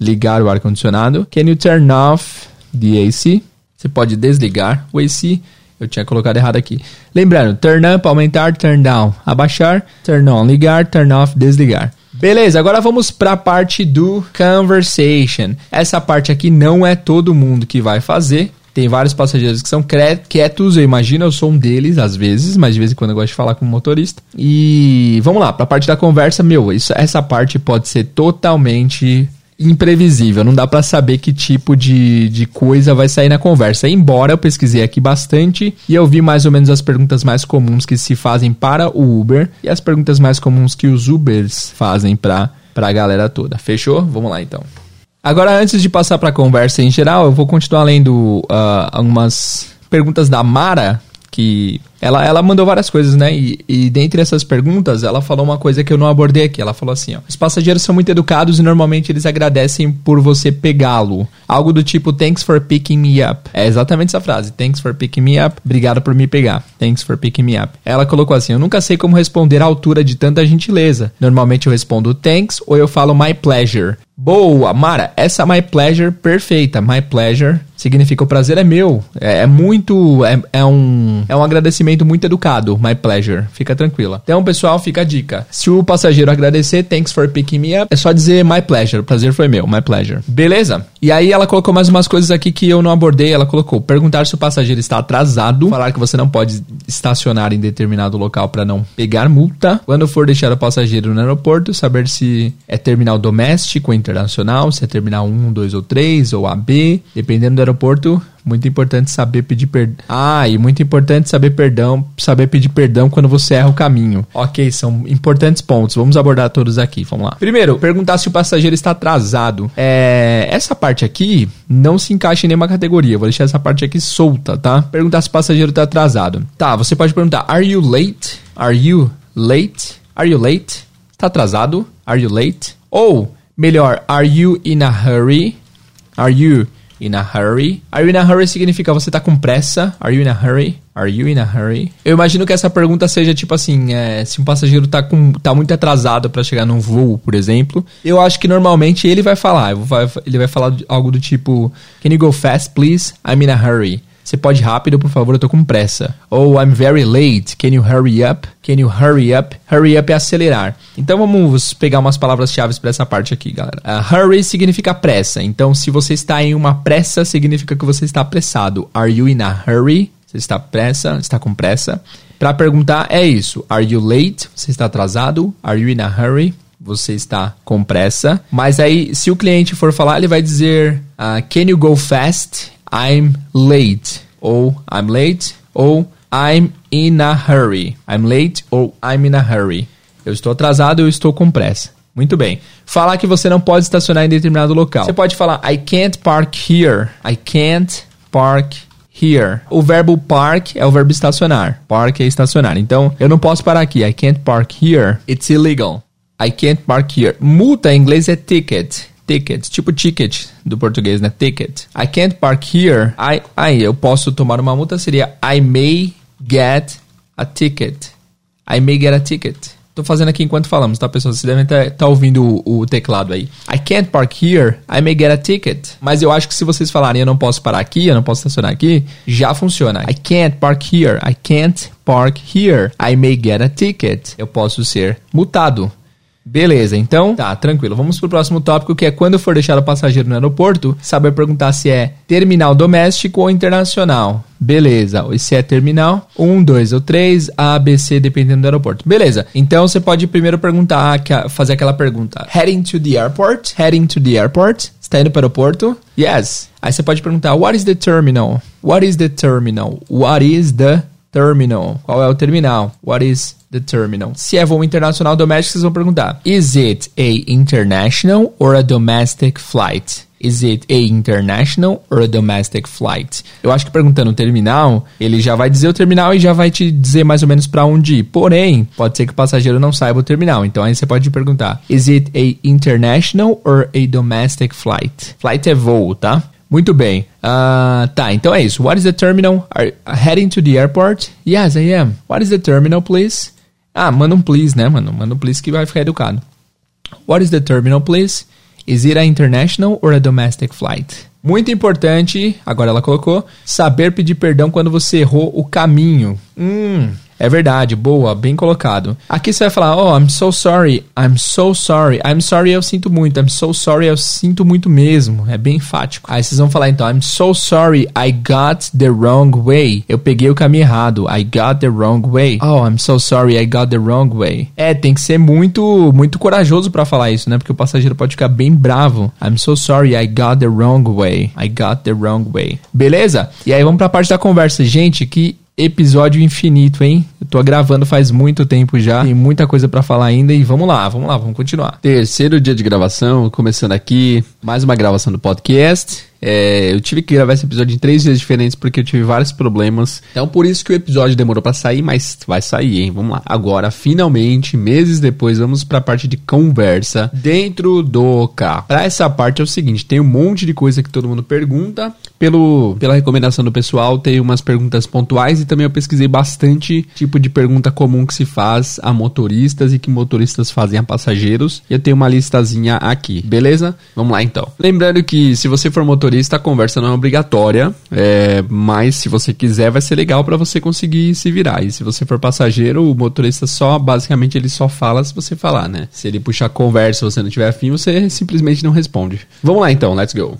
ligar o ar-condicionado. Can you turn off the AC? Você pode desligar o AC. Eu tinha colocado errado aqui. Lembrando, turn up, aumentar, turn down, abaixar, turn on, ligar, turn off, desligar. Beleza, agora vamos para a parte do conversation. Essa parte aqui não é todo mundo que vai fazer. Tem vários passageiros que são quietos, eu imagino, eu sou um deles às vezes, mas de vez em quando eu gosto de falar com o motorista. E vamos lá, para a parte da conversa, meu, isso, essa parte pode ser totalmente imprevisível, não dá para saber que tipo de, de coisa vai sair na conversa. Embora eu pesquisei aqui bastante e eu vi mais ou menos as perguntas mais comuns que se fazem para o Uber e as perguntas mais comuns que os Ubers fazem para a galera toda. Fechou? Vamos lá então. Agora, antes de passar para a conversa em geral, eu vou continuar lendo uh, algumas perguntas da Mara, que ela, ela mandou várias coisas, né? E, e dentre essas perguntas, ela falou uma coisa que eu não abordei aqui. Ela falou assim: ó, os passageiros são muito educados e normalmente eles agradecem por você pegá-lo. Algo do tipo, thanks for picking me up. É exatamente essa frase: thanks for picking me up. Obrigado por me pegar. Thanks for picking me up. Ela colocou assim: eu nunca sei como responder à altura de tanta gentileza. Normalmente eu respondo thanks ou eu falo my pleasure. Boa, Mara, essa my pleasure perfeita. My pleasure significa o prazer é meu. É, é muito. É, é, um, é um agradecimento muito educado. My pleasure. Fica tranquila. Então, pessoal, fica a dica. Se o passageiro agradecer, thanks for picking me up, é só dizer my pleasure. O prazer foi meu. My pleasure. Beleza? E aí ela colocou mais umas coisas aqui que eu não abordei. Ela colocou perguntar se o passageiro está atrasado, falar que você não pode estacionar em determinado local para não pegar multa. Quando for deixar o passageiro no aeroporto, saber se é terminal doméstico, internacional, se é terminal 1, 2 ou 3 ou AB, dependendo do aeroporto, muito importante saber pedir perdão. Ah, e muito importante saber perdão, saber pedir perdão quando você erra o caminho. Ok, são importantes pontos. Vamos abordar todos aqui. Vamos lá. Primeiro, perguntar se o passageiro está atrasado. É, essa parte aqui não se encaixa em nenhuma categoria. Vou deixar essa parte aqui solta, tá? Perguntar se o passageiro está atrasado. Tá, você pode perguntar: Are you late? Are you late? Are you late? Está atrasado? Are you late? Ou melhor, Are you in a hurry? Are you in a hurry. Are you in a hurry significa você tá com pressa. Are you in a hurry? Are you in a hurry? Eu imagino que essa pergunta seja tipo assim, é, se um passageiro tá, com, tá muito atrasado para chegar num voo, por exemplo. Eu acho que normalmente ele vai falar, ele vai falar algo do tipo, Can you go fast, please? I'm in a hurry. Você pode rápido, por favor, eu tô com pressa. Ou I'm very late, can you hurry up? Can you hurry up? Hurry up é acelerar. Então vamos pegar umas palavras-chave para essa parte aqui, galera. Uh, hurry significa pressa. Então, se você está em uma pressa, significa que você está apressado. Are you in a hurry? Você está pressa, está com pressa. Para perguntar é isso. Are you late? Você está atrasado? Are you in a hurry? Você está com pressa. Mas aí, se o cliente for falar, ele vai dizer uh, Can you go fast? I'm late. Ou I'm late. Ou I'm in a hurry. I'm late ou I'm in a hurry. Eu estou atrasado, eu estou com pressa. Muito bem. Falar que você não pode estacionar em determinado local. Você pode falar I can't park here. I can't park here. O verbo park é o verbo estacionar. Park é estacionar. Então, eu não posso parar aqui. I can't park here. It's illegal. I can't park here. Multa em inglês é ticket. Ticket, tipo ticket do português, né? Ticket. I can't park here. I, aí eu posso tomar uma multa seria I may get a ticket. I may get a ticket. Tô fazendo aqui enquanto falamos, tá, pessoal? Vocês devem estar tá, tá ouvindo o, o, teclado aí. I can't park here, I may get a ticket. Mas eu acho que se vocês falarem eu não posso parar aqui, eu não posso estacionar aqui, já funciona. I can't park here, I can't park here, I may get a ticket. Eu posso ser multado. Beleza, então tá, tranquilo. Vamos pro próximo tópico que é quando for deixar o passageiro no aeroporto, saber perguntar se é terminal doméstico ou internacional. Beleza, se é terminal, um, dois ou três, A, B, C, dependendo do aeroporto. Beleza, então você pode primeiro perguntar, fazer aquela pergunta: Heading to the airport? Heading to the airport? Está indo para o aeroporto? Yes. Aí você pode perguntar: What is the terminal? What is the terminal? What is the terminal? Qual é o terminal? What is the terminal. Se é voo internacional doméstico, vocês vão perguntar: Is it a international or a domestic flight? Is it a international or a domestic flight? Eu acho que perguntando o terminal, ele já vai dizer o terminal e já vai te dizer mais ou menos para onde ir. Porém, pode ser que o passageiro não saiba o terminal. Então aí você pode perguntar: Is it a international or a domestic flight? Flight é voo, tá? Muito bem. Uh, tá, então é isso. What is the terminal? Are heading to the airport? Yes, I am. What is the terminal, please? Ah, manda um please, né, mano? Manda um please que vai ficar educado. What is the terminal, please? Is it a international or a domestic flight? Muito importante, agora ela colocou, saber pedir perdão quando você errou o caminho. Hum, é verdade, boa, bem colocado. Aqui você vai falar, oh, I'm so sorry, I'm so sorry, I'm sorry, eu sinto muito, I'm so sorry, eu sinto muito mesmo. É bem enfático. Aí vocês vão falar então, I'm so sorry, I got the wrong way. Eu peguei o caminho errado, I got the wrong way. Oh, I'm so sorry, I got the wrong way. É, tem que ser muito, muito corajoso para falar isso, né? Porque o passageiro pode ficar bem bravo. I'm so sorry, I got the wrong way. I got the wrong way. Beleza? E aí vamos pra parte da conversa. Gente, que episódio infinito, hein? Eu tô gravando faz muito tempo já, tem muita coisa para falar ainda e vamos lá, vamos lá, vamos continuar. Terceiro dia de gravação, começando aqui, mais uma gravação do podcast. É, eu tive que gravar esse episódio em três dias diferentes porque eu tive vários problemas. Então, por isso que o episódio demorou para sair, mas vai sair, hein? Vamos lá. Agora, finalmente, meses depois, vamos para a parte de conversa dentro do carro. Para essa parte é o seguinte: tem um monte de coisa que todo mundo pergunta. Pelo, pela recomendação do pessoal, tem umas perguntas pontuais e também eu pesquisei bastante de pergunta comum que se faz a motoristas e que motoristas fazem a passageiros. E eu tenho uma listazinha aqui, beleza? Vamos lá então. Lembrando que se você for motorista, motorista, a conversa não é obrigatória, é, mas se você quiser, vai ser legal para você conseguir se virar. E se você for passageiro, o motorista só, basicamente, ele só fala se você falar, né? Se ele puxar conversa e você não tiver afim, você simplesmente não responde. Vamos lá então, let's go.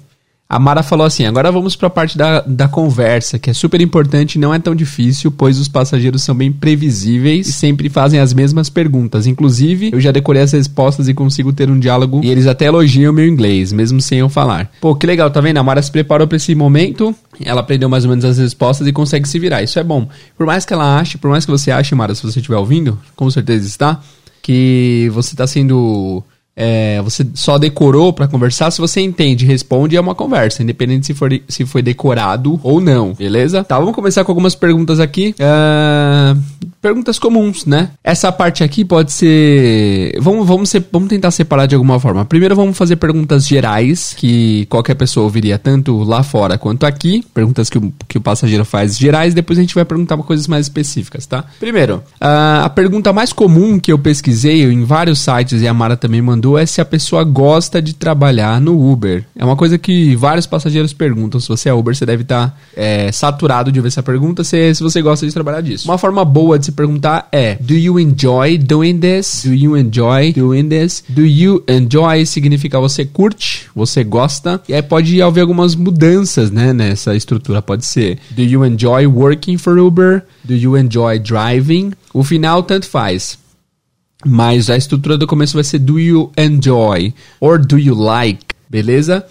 A Mara falou assim: agora vamos para a parte da, da conversa, que é super importante e não é tão difícil, pois os passageiros são bem previsíveis e sempre fazem as mesmas perguntas. Inclusive, eu já decorei as respostas e consigo ter um diálogo e eles até elogiam meu inglês, mesmo sem eu falar. Pô, que legal, tá vendo? A Mara se preparou para esse momento, ela aprendeu mais ou menos as respostas e consegue se virar. Isso é bom. Por mais que ela ache, por mais que você ache, Mara, se você estiver ouvindo, com certeza está, que você está sendo é, você só decorou para conversar, se você entende responde, é uma conversa, independente se, for, se foi decorado ou não, beleza? Tá, vamos começar com algumas perguntas aqui. Uh, perguntas comuns, né? Essa parte aqui pode ser. Vamos, vamos, ser, vamos tentar separar de alguma forma. Primeiro vamos fazer perguntas gerais, que qualquer pessoa ouviria tanto lá fora quanto aqui. Perguntas que o, que o passageiro faz gerais, depois a gente vai perguntar coisas mais específicas, tá? Primeiro, uh, a pergunta mais comum que eu pesquisei em vários sites e a Mara também mandou é se a pessoa gosta de trabalhar no Uber. É uma coisa que vários passageiros perguntam. Se você é Uber, você deve estar é, saturado de ver essa pergunta, se, se você gosta de trabalhar disso. Uma forma boa de se perguntar é: Do you enjoy doing this? Do you enjoy doing this? Do you enjoy significa você curte, você gosta. E aí pode haver algumas mudanças, né, nessa estrutura. Pode ser: Do you enjoy working for Uber? Do you enjoy driving? O final tanto faz. Mas a estrutura do começo vai ser do you enjoy or do you like, beleza?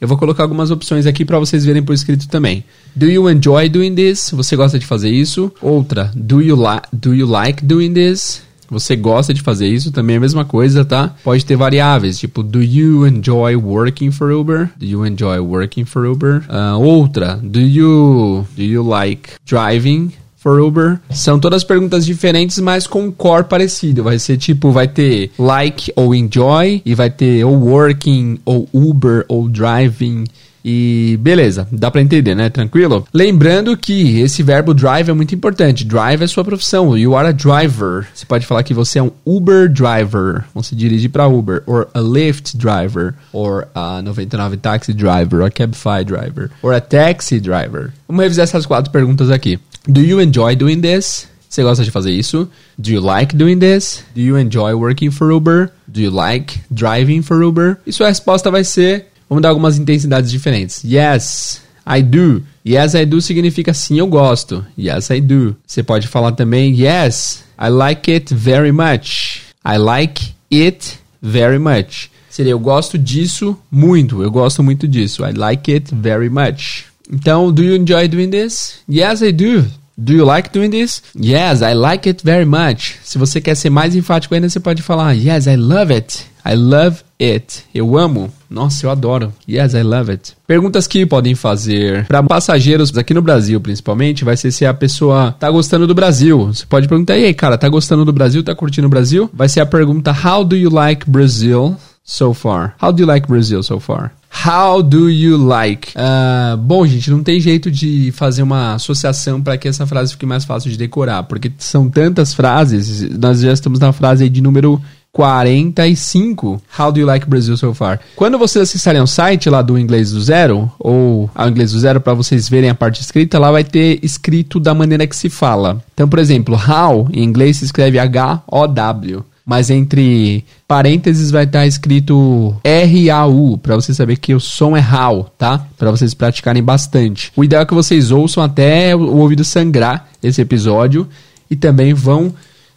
Eu vou colocar algumas opções aqui para vocês verem por escrito também. Do you enjoy doing this? Você gosta de fazer isso? Outra, do you, li do you like doing this? Você gosta de fazer isso? Também é a mesma coisa, tá? Pode ter variáveis, tipo, do you enjoy working for Uber? Do you enjoy working for Uber? Uh, outra, do you, do you like driving? For Uber. São todas perguntas diferentes, mas com um core parecido. Vai ser tipo, vai ter like ou enjoy, e vai ter ou working, ou Uber, ou driving. E beleza, dá pra entender, né? Tranquilo? Lembrando que esse verbo drive é muito importante. Drive é sua profissão. You are a driver. Você pode falar que você é um Uber driver. Vamos se dirigir para Uber. Or a Lyft driver. Or a 99 taxi driver. Or a Cabify driver. Or a taxi driver. Vamos revisar essas quatro perguntas aqui. Do you enjoy doing this? Você gosta de fazer isso? Do you like doing this? Do you enjoy working for Uber? Do you like driving for Uber? E sua resposta vai ser, vamos dar algumas intensidades diferentes. Yes, I do. Yes, I do significa sim, eu gosto. Yes, I do. Você pode falar também yes, I like it very much. I like it very much. Seria eu gosto disso muito. Eu gosto muito disso. I like it very much. Então, do you enjoy doing this? Yes, I do. Do you like doing this? Yes, I like it very much. Se você quer ser mais enfático ainda, você pode falar Yes, I love it. I love it. Eu amo. Nossa, eu adoro. Yes, I love it. Perguntas que podem fazer para passageiros aqui no Brasil, principalmente, vai ser se a pessoa tá gostando do Brasil. Você pode perguntar: "E aí, cara, tá gostando do Brasil? Tá curtindo o Brasil?" Vai ser a pergunta: "How do you like Brazil so far?" How do you like Brazil so far? How do you like? Uh, bom, gente, não tem jeito de fazer uma associação para que essa frase fique mais fácil de decorar, porque são tantas frases. Nós já estamos na frase de número 45. How do you like Brazil so far? Quando vocês acessarem o site lá do Inglês do Zero, ou ao Inglês do Zero, para vocês verem a parte escrita, lá vai ter escrito da maneira que se fala. Então, por exemplo, how em inglês se escreve H-O-W mas entre parênteses vai estar escrito R-A-U, para você saber que o som é how, tá? Para vocês praticarem bastante. O ideal é que vocês ouçam até o ouvido sangrar esse episódio e também vão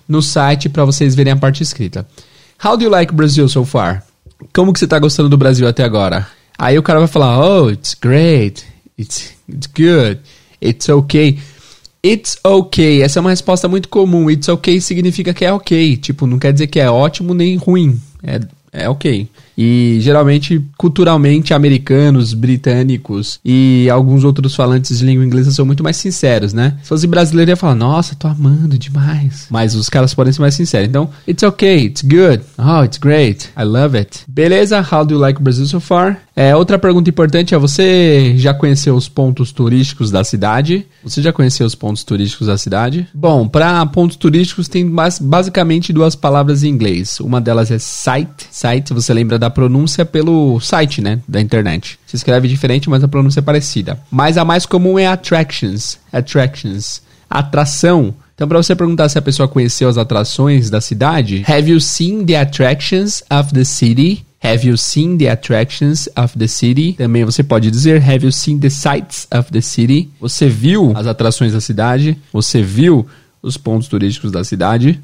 no site para vocês verem a parte escrita. How do you like Brazil so far? Como que você está gostando do Brasil até agora? Aí o cara vai falar, oh, it's great, it's, it's good, it's okay. It's okay. Essa é uma resposta muito comum. It's okay significa que é ok. Tipo, não quer dizer que é ótimo nem ruim. É, é ok. E geralmente, culturalmente, americanos, britânicos e alguns outros falantes de língua inglesa são muito mais sinceros, né? Se fosse brasileiro, ia falar, nossa, tô amando demais. Mas os caras podem ser mais sinceros. Então, it's okay, it's good, oh, it's great, I love it. Beleza? How do you like Brazil so far? É, outra pergunta importante é: você já conheceu os pontos turísticos da cidade? Você já conheceu os pontos turísticos da cidade? Bom, para pontos turísticos tem basicamente duas palavras em inglês. Uma delas é site. Site, você lembra da pronúncia pelo site, né, da internet. Se escreve diferente, mas a pronúncia é parecida. Mas a mais comum é attractions. Attractions. Atração. Então, para você perguntar se a pessoa conheceu as atrações da cidade, have you seen the attractions of the city? Have you seen the attractions of the city? Também você pode dizer Have you seen the sights of the city? Você viu as atrações da cidade? Você viu os pontos turísticos da cidade?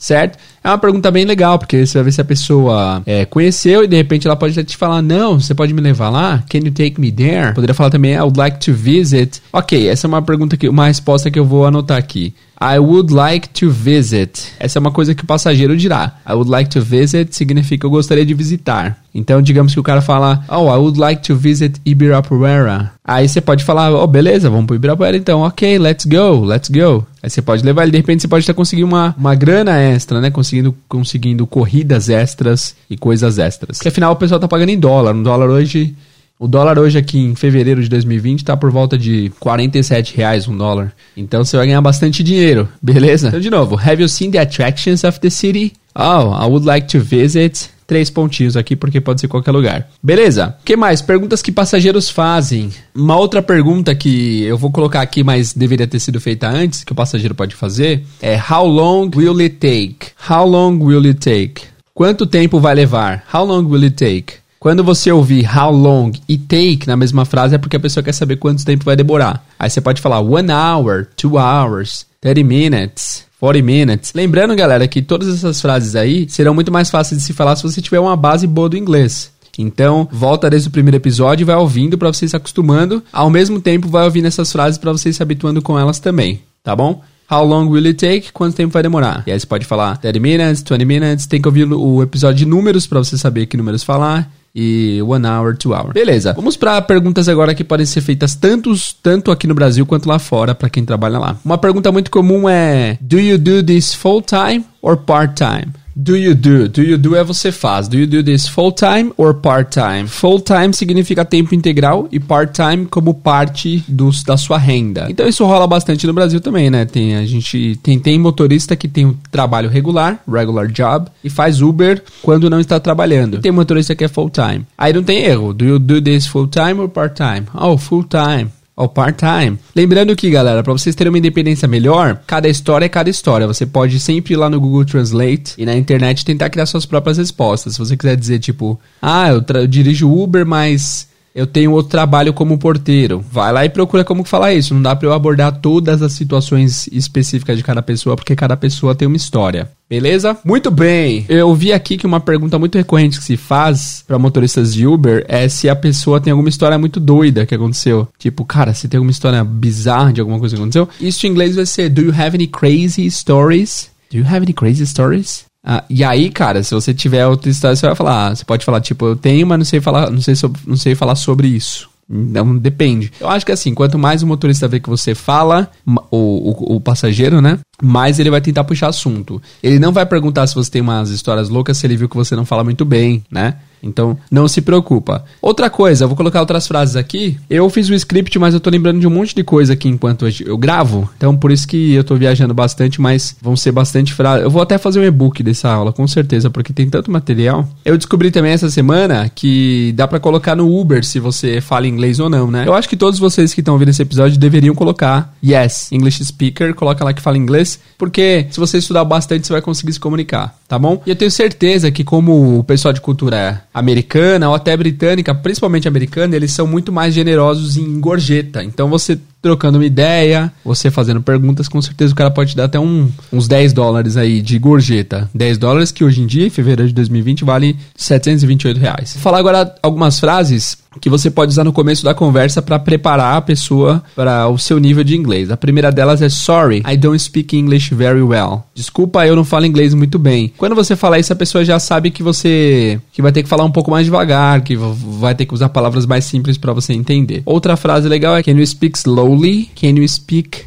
certo? É uma pergunta bem legal, porque você vai ver se a pessoa é, conheceu e de repente ela pode te falar: Não, você pode me levar lá? Can you take me there? Poderia falar também: I would like to visit. Ok, essa é uma pergunta que, uma resposta que eu vou anotar aqui. I would like to visit. Essa é uma coisa que o passageiro dirá. I would like to visit significa eu gostaria de visitar. Então, digamos que o cara fala, oh, I would like to visit Ibirapuera. Aí você pode falar, oh, beleza, vamos pro Ibirapuera então. Ok, let's go, let's go. Aí você pode levar ele, de repente você pode estar conseguindo uma, uma grana extra, né? Conseguindo, conseguindo corridas extras e coisas extras. Porque afinal o pessoal tá pagando em dólar. Um dólar hoje o dólar hoje aqui em fevereiro de 2020 está por volta de 47 reais um dólar. Então você vai ganhar bastante dinheiro, beleza? Então de novo, have you seen the attractions of the city? Oh, I would like to visit três pontinhos aqui, porque pode ser qualquer lugar. Beleza? O que mais? Perguntas que passageiros fazem. Uma outra pergunta que eu vou colocar aqui, mas deveria ter sido feita antes, que o passageiro pode fazer, é How long will it take? How long will it take? Quanto tempo vai levar? How long will it take? Quando você ouvir how long e take na mesma frase é porque a pessoa quer saber quanto tempo vai demorar. Aí você pode falar one hour, two hours, 30 minutes, 40 minutes. Lembrando, galera, que todas essas frases aí serão muito mais fáceis de se falar se você tiver uma base boa do inglês. Então, volta desde o primeiro episódio e vai ouvindo para você se acostumando. Ao mesmo tempo, vai ouvindo essas frases para você se habituando com elas também, tá bom? How long will it take? Quanto tempo vai demorar? E aí você pode falar 30 minutes, 20 minutes. Tem que ouvir o episódio de números para você saber que números falar e one hour, two hour. Beleza. Vamos para perguntas agora que podem ser feitas tantos, tanto aqui no Brasil quanto lá fora para quem trabalha lá. Uma pergunta muito comum é: Do you do this full time or part time? Do you do? Do you do é você faz. Do you do this full time or part time? Full time significa tempo integral e part time como parte dos, da sua renda. Então isso rola bastante no Brasil também, né? Tem a gente tem, tem motorista que tem um trabalho regular, regular job, e faz Uber quando não está trabalhando. Tem motorista que é full time. Aí não tem erro. Do you do this full time or part time? Oh, full time ao part-time. Lembrando que, galera, para vocês terem uma independência melhor, cada história é cada história. Você pode sempre ir lá no Google Translate e na internet tentar criar suas próprias respostas. Se você quiser dizer, tipo, ah, eu, eu dirijo Uber, mas eu tenho outro trabalho como porteiro. Vai lá e procura como falar isso. Não dá para eu abordar todas as situações específicas de cada pessoa, porque cada pessoa tem uma história. Beleza? Muito bem. Eu vi aqui que uma pergunta muito recorrente que se faz para motoristas de Uber é se a pessoa tem alguma história muito doida que aconteceu. Tipo, cara, se tem alguma história bizarra de alguma coisa que aconteceu. Isso em inglês vai ser Do you have any crazy stories? Do you have any crazy stories? Ah, e aí, cara, se você tiver outra história, você vai falar. Você pode falar, tipo, eu tenho, mas não sei falar, não sei, não sei falar sobre isso. Não depende. Eu acho que assim, quanto mais o motorista vê que você fala, o, o, o, passageiro, né? Mais ele vai tentar puxar assunto. Ele não vai perguntar se você tem umas histórias loucas se ele viu que você não fala muito bem, né? Então, não se preocupa. Outra coisa, eu vou colocar outras frases aqui. Eu fiz o script, mas eu tô lembrando de um monte de coisa aqui enquanto eu gravo. Então, por isso que eu tô viajando bastante, mas vão ser bastante frases. Eu vou até fazer um e-book dessa aula, com certeza, porque tem tanto material. Eu descobri também essa semana que dá para colocar no Uber se você fala inglês ou não, né? Eu acho que todos vocês que estão ouvindo esse episódio deveriam colocar yes, English speaker, coloca lá que fala inglês, porque se você estudar bastante, você vai conseguir se comunicar, tá bom? E eu tenho certeza que como o pessoal de cultura é americana ou até britânica, principalmente americana, eles são muito mais generosos em gorjeta. Então você trocando uma ideia, você fazendo perguntas, com certeza o cara pode te dar até um, uns 10 dólares aí de gorjeta. 10 dólares que hoje em dia, em fevereiro de 2020, vale 728 reais. Vou falar agora algumas frases que você pode usar no começo da conversa para preparar a pessoa para o seu nível de inglês. A primeira delas é Sorry, I don't speak English very well. Desculpa, eu não falo inglês muito bem. Quando você fala isso, a pessoa já sabe que você que vai ter que falar um pouco mais devagar, que vai ter que usar palavras mais simples para você entender. Outra frase legal é Can you speak slowly? Can you speak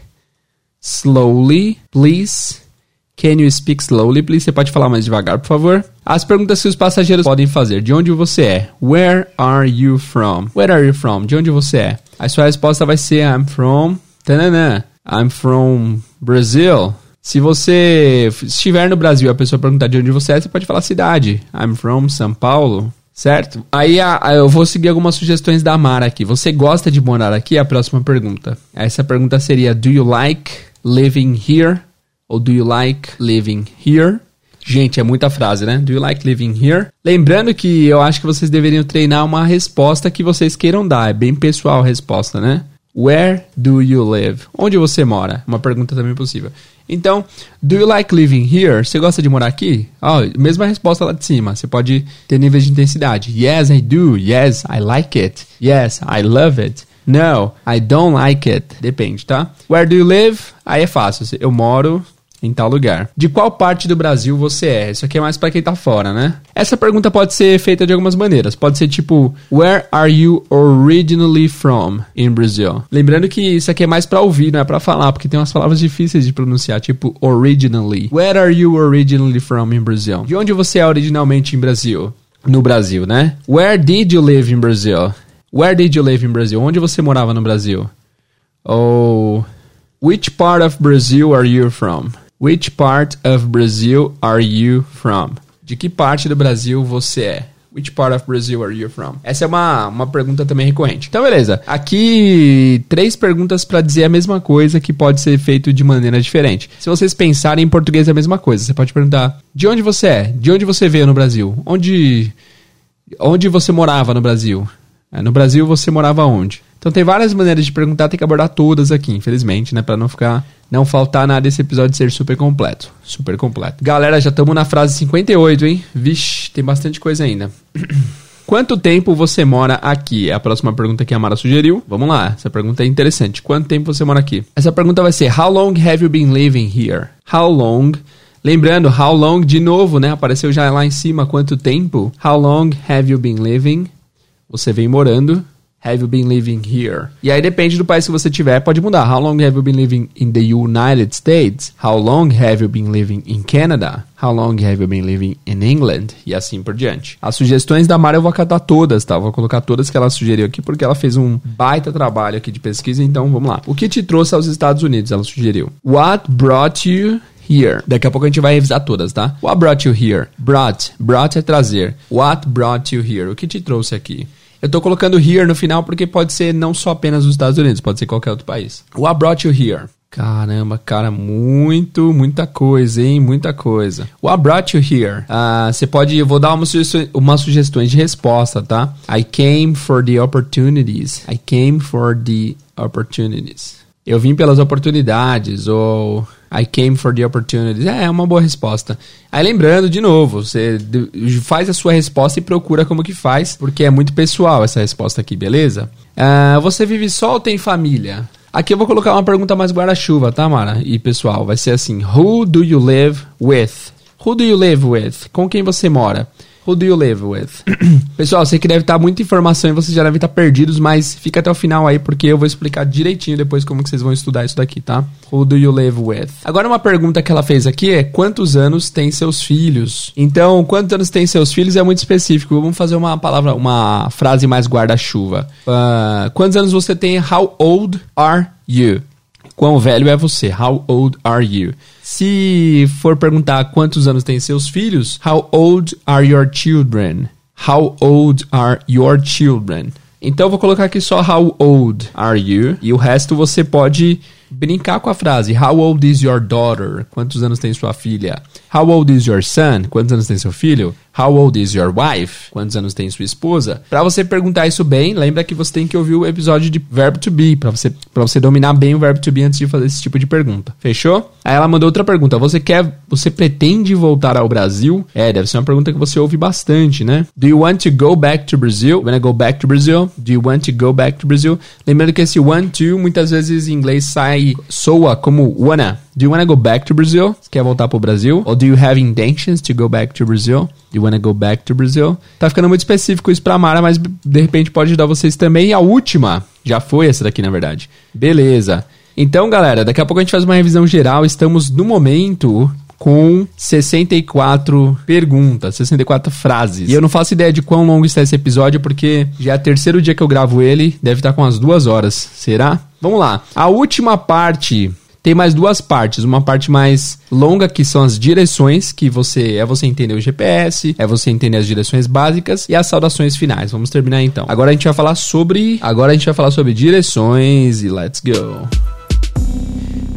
slowly, please? Can you speak slowly, please? Você pode falar mais devagar, por favor? As perguntas que os passageiros podem fazer: De onde você é? Where are you from? Where are you from? De onde você é? A sua resposta vai ser I'm from. Tanana. I'm from Brazil. Se você estiver no Brasil e a pessoa perguntar de onde você é, você pode falar cidade. I'm from São Paulo. Certo? Aí a, a, eu vou seguir algumas sugestões da Mara aqui. Você gosta de morar aqui? A próxima pergunta. Essa pergunta seria: Do you like living here? Ou do you like living here? Gente, é muita frase, né? Do you like living here? Lembrando que eu acho que vocês deveriam treinar uma resposta que vocês queiram dar. É bem pessoal a resposta, né? Where do you live? Onde você mora? Uma pergunta também possível. Então, do you like living here? Você gosta de morar aqui? Oh, mesma resposta lá de cima. Você pode ter níveis de intensidade. Yes, I do. Yes, I like it. Yes, I love it. No, I don't like it. Depende, tá? Where do you live? Aí é fácil. Eu moro em tal lugar. De qual parte do Brasil você é? Isso aqui é mais para quem tá fora, né? Essa pergunta pode ser feita de algumas maneiras. Pode ser tipo, Where are you originally from in Brazil? Lembrando que isso aqui é mais para ouvir, não é para falar, porque tem umas palavras difíceis de pronunciar, tipo originally. Where are you originally from in Brazil? De onde você é originalmente em Brasil? No Brasil, né? Where did you live in Brazil? Where did you live in Brazil? Onde você morava no Brasil? Ou Which part of Brazil are you from? Which part of Brazil are you from? De que parte do Brasil você é? Which part of Brazil are you from? Essa é uma, uma pergunta também recorrente. Então, beleza. Aqui, três perguntas para dizer a mesma coisa que pode ser feito de maneira diferente. Se vocês pensarem em português é a mesma coisa. Você pode perguntar: de onde você é? De onde você veio no Brasil? Onde, onde você morava no Brasil? É, no Brasil você morava onde? Então tem várias maneiras de perguntar, tem que abordar todas aqui, infelizmente, né? Pra não ficar. Não faltar nada desse episódio ser super completo. Super completo. Galera, já estamos na frase 58, hein? Vixe, tem bastante coisa ainda. Quanto tempo você mora aqui? É a próxima pergunta que a Mara sugeriu. Vamos lá, essa pergunta é interessante. Quanto tempo você mora aqui? Essa pergunta vai ser: How long have you been living here? How long? Lembrando, how long de novo, né? Apareceu já lá em cima quanto tempo? How long have you been living? Você vem morando. Have you been living here? E aí depende do país que você tiver, pode mudar. How long have you been living in the United States? How long have you been living in Canada? How long have you been living in England? E assim por diante. As sugestões da Mara eu vou acatar todas, tá? Vou colocar todas que ela sugeriu aqui porque ela fez um baita trabalho aqui de pesquisa, então vamos lá. O que te trouxe aos Estados Unidos? Ela sugeriu. What brought you here. Daqui a pouco a gente vai revisar todas, tá? What brought you here? Brought. Brought é trazer. What brought you here? O que te trouxe aqui? Eu tô colocando here no final porque pode ser não só apenas os Estados Unidos, pode ser qualquer outro país. What brought you here? Caramba, cara, muito, muita coisa, hein? Muita coisa. What brought you here? Ah, você pode, eu vou dar uma sugestão, umas de resposta, tá? I came for the opportunities. I came for the opportunities. Eu vim pelas oportunidades, ou I came for the opportunities. É, é uma boa resposta. Aí lembrando, de novo, você faz a sua resposta e procura como que faz, porque é muito pessoal essa resposta aqui, beleza? Uh, você vive só ou tem família? Aqui eu vou colocar uma pergunta mais guarda-chuva, tá, Mara? E pessoal, vai ser assim: Who do you live with? Who do you live with? Com quem você mora? Who do you live with? Pessoal, sei que deve estar muita informação e vocês já devem estar perdidos, mas fica até o final aí porque eu vou explicar direitinho depois como que vocês vão estudar isso daqui, tá? Who do you live with? Agora uma pergunta que ela fez aqui é quantos anos tem seus filhos? Então, quantos anos tem seus filhos é muito específico. Vamos fazer uma palavra, uma frase mais guarda-chuva. Uh, quantos anos você tem? How old are you? Quão velho é você? How old are you? Se for perguntar quantos anos têm seus filhos, how old are your children? How old are your children? Então eu vou colocar aqui só how old are you e o resto você pode brincar com a frase How old is your daughter? Quantos anos tem sua filha? How old is your son? Quantos anos tem seu filho? How old is your wife? Quantos anos tem sua esposa? Para você perguntar isso bem, lembra que você tem que ouvir o episódio de verbo to be, para você para você dominar bem o verbo to be antes de fazer esse tipo de pergunta. Fechou? Aí ela mandou outra pergunta. Você quer, você pretende voltar ao Brasil? É, deve ser uma pergunta que você ouve bastante, né? Do you want to go back to Brazil? When I go back to Brazil? Do you want to go back to Brazil? Lembrando que esse want to muitas vezes em inglês sai soa como wanna. Do you wanna go back to Brazil? Você quer voltar pro Brasil? Ou do you have intentions to go back to Brazil? Do you wanna go back to Brazil? Tá ficando muito específico isso pra Mara, mas de repente pode ajudar vocês também. E a última, já foi essa daqui na verdade. Beleza. Então, galera, daqui a pouco a gente faz uma revisão geral. Estamos no momento com 64 perguntas, 64 frases. E eu não faço ideia de quão longo está esse episódio, porque já é o terceiro dia que eu gravo ele, deve estar com as duas horas. Será? Vamos lá. A última parte tem mais duas partes. Uma parte mais longa, que são as direções, que você é você entender o GPS, é você entender as direções básicas e as saudações finais. Vamos terminar então. Agora a gente vai falar sobre. Agora a gente vai falar sobre direções e let's go.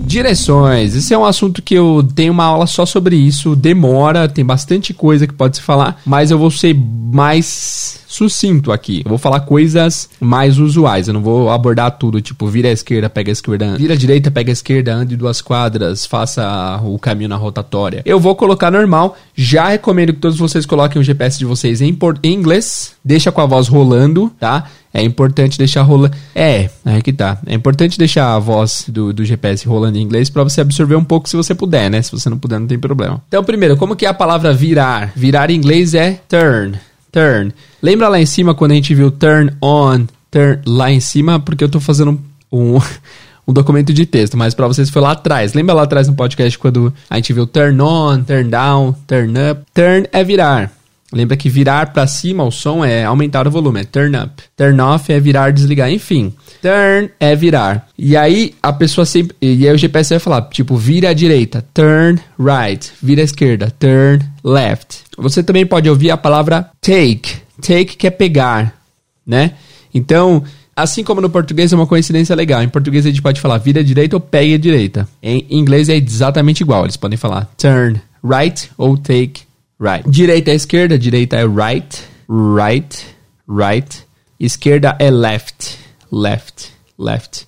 Direções. Esse é um assunto que eu tenho uma aula só sobre isso. Demora, tem bastante coisa que pode se falar, mas eu vou ser mais sucinto aqui. Eu vou falar coisas mais usuais. Eu não vou abordar tudo, tipo, vira à esquerda, pega a esquerda, vira à direita, pega a esquerda, ande duas quadras, faça o caminho na rotatória. Eu vou colocar normal. Já recomendo que todos vocês coloquem o GPS de vocês em, em inglês. Deixa com a voz rolando, tá? É importante deixar rolando. É, é que tá. É importante deixar a voz do, do GPS rolando em inglês para você absorver um pouco se você puder, né? Se você não puder, não tem problema. Então, primeiro, como que é a palavra virar? Virar em inglês é turn. Turn. Lembra lá em cima quando a gente viu turn on, turn lá em cima? Porque eu tô fazendo um, um documento de texto, mas para vocês foi lá atrás. Lembra lá atrás no podcast quando a gente viu turn on, turn down, turn up? Turn é virar. Lembra que virar para cima o som é aumentar o volume, é turn up. Turn off é virar, desligar, enfim. Turn é virar. E aí a pessoa sempre. E aí o GPS vai falar, tipo, vira à direita, turn right. Vira à esquerda, turn left. Você também pode ouvir a palavra take. Take que é pegar, né? Então, assim como no português é uma coincidência legal. Em português a gente pode falar vira à direita ou pegue à direita. Em inglês é exatamente igual. Eles podem falar turn right ou take right. Direita é esquerda, direita é right, right, right. Esquerda é left, left, left.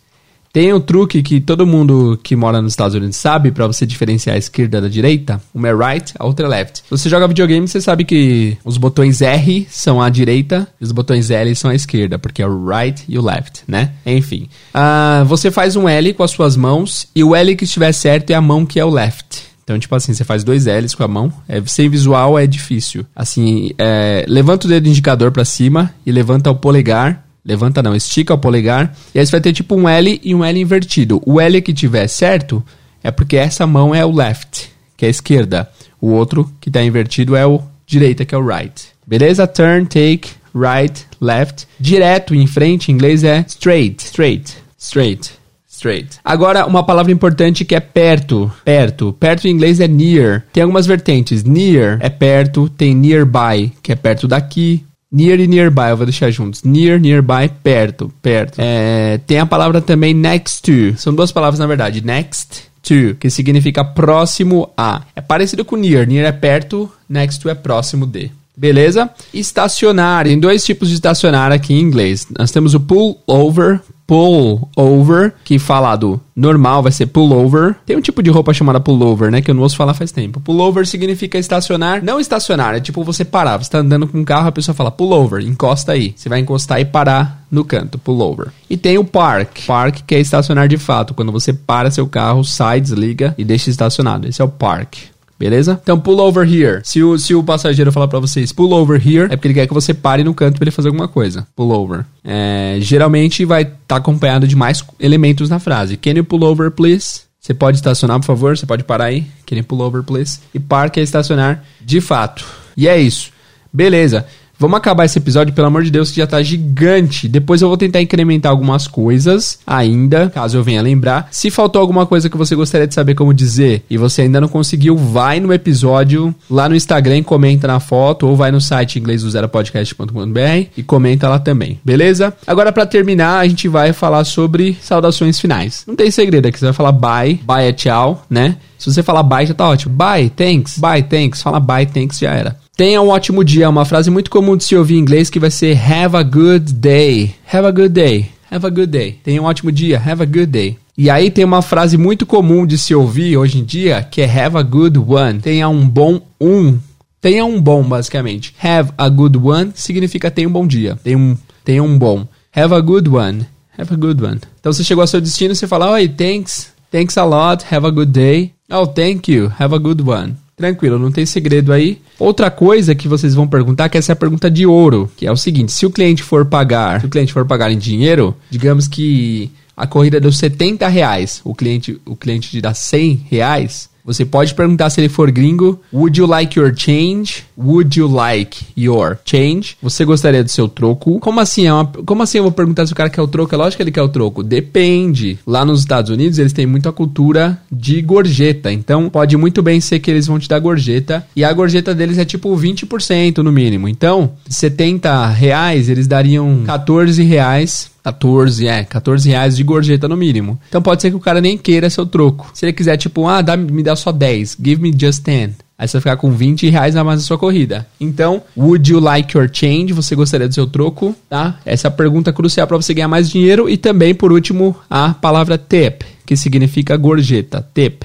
Tem um truque que todo mundo que mora nos Estados Unidos sabe para você diferenciar a esquerda da direita. Uma é right, a outra é left. Se você joga videogame, você sabe que os botões R são a direita e os botões L são a esquerda, porque é o right e o left, né? Enfim. Uh, você faz um L com as suas mãos e o L que estiver certo é a mão que é o left. Então, tipo assim, você faz dois L's com a mão. É, sem visual é difícil. Assim, é, levanta o dedo indicador para cima e levanta o polegar. Levanta não, estica o polegar. E aí você vai ter tipo um L e um L invertido. O L que tiver certo é porque essa mão é o left, que é a esquerda. O outro que tá invertido é o direita, que é o right. Beleza? Turn, take, right, left. Direto em frente, em inglês é straight, straight, straight. Straight. Agora, uma palavra importante que é perto. Perto. Perto em inglês é near. Tem algumas vertentes. Near é perto. Tem nearby, que é perto daqui. Near e nearby, eu vou deixar juntos. Near, nearby, perto, perto. É, tem a palavra também next to. São duas palavras, na verdade. Next to, que significa próximo a. É parecido com near. Near é perto, next to é próximo de. Beleza? Estacionar. Tem dois tipos de estacionar aqui em inglês. Nós temos o pull over, pull over, que falado normal vai ser pull over. Tem um tipo de roupa chamada pull over, né? Que eu não ouço falar faz tempo. Pull over significa estacionar. Não estacionar, é tipo você parar. Você tá andando com um carro, a pessoa fala pull over, encosta aí. Você vai encostar e parar no canto, pull over. E tem o park. Park que é estacionar de fato. Quando você para seu carro, sai, desliga e deixa estacionado. Esse é o park. Beleza? Então, pull over here. Se o, se o passageiro falar para vocês pull over here, é porque ele quer que você pare no canto para ele fazer alguma coisa. Pull over. É, geralmente vai estar tá acompanhado de mais elementos na frase. Can you pull over, please? Você pode estacionar, por favor? Você pode parar aí? Can you pull over, please? E park é estacionar de fato. E é isso. Beleza. Vamos acabar esse episódio, pelo amor de Deus, que já tá gigante. Depois eu vou tentar incrementar algumas coisas ainda, caso eu venha lembrar. Se faltou alguma coisa que você gostaria de saber como dizer e você ainda não conseguiu, vai no episódio lá no Instagram, comenta na foto ou vai no site inglês do podcast.com.br e comenta lá também, beleza? Agora para terminar, a gente vai falar sobre saudações finais. Não tem segredo aqui, você vai falar bye, bye é tchau, né? Se você falar bye já tá ótimo. Bye, thanks, bye, thanks. Fala bye, thanks já era. Tenha um ótimo dia, é uma frase muito comum de se ouvir em inglês que vai ser have a good day. Have a good day. Have a good day. Tenha um ótimo dia. Have a good day. E aí tem uma frase muito comum de se ouvir hoje em dia que é have a good one. Tenha um bom um. Tenha um bom, basicamente. Have a good one significa tenha um bom dia. Tenha um, tenha um bom. Have a good one. Have a good one. Então você chegou ao seu destino, você fala, oi, thanks. Thanks a lot. Have a good day. Oh, thank you. Have a good one. Tranquilo, não tem segredo aí. Outra coisa que vocês vão perguntar, que essa é a pergunta de ouro, que é o seguinte: se o cliente for pagar, se o cliente for pagar em dinheiro, digamos que a corrida deu 70 reais, o cliente, o cliente te dá 100 reais, você pode perguntar se ele for gringo, would you like your change? Would you like your change? Você gostaria do seu troco? Como assim? É uma, como assim eu vou perguntar se o cara quer o troco? É lógico que ele quer o troco. Depende. Lá nos Estados Unidos, eles têm muita cultura de gorjeta. Então, pode muito bem ser que eles vão te dar gorjeta. E a gorjeta deles é tipo 20% no mínimo. Então, 70 reais, eles dariam 14 reais 14, é, 14 reais de gorjeta no mínimo. Então pode ser que o cara nem queira seu troco. Se ele quiser, tipo, ah, dá, me dá só 10, give me just 10. Aí você vai ficar com 20 reais a mais na sua corrida. Então, would you like your change? Você gostaria do seu troco? Tá? Essa é a pergunta crucial para você ganhar mais dinheiro. E também, por último, a palavra tip, que significa gorjeta. Tip.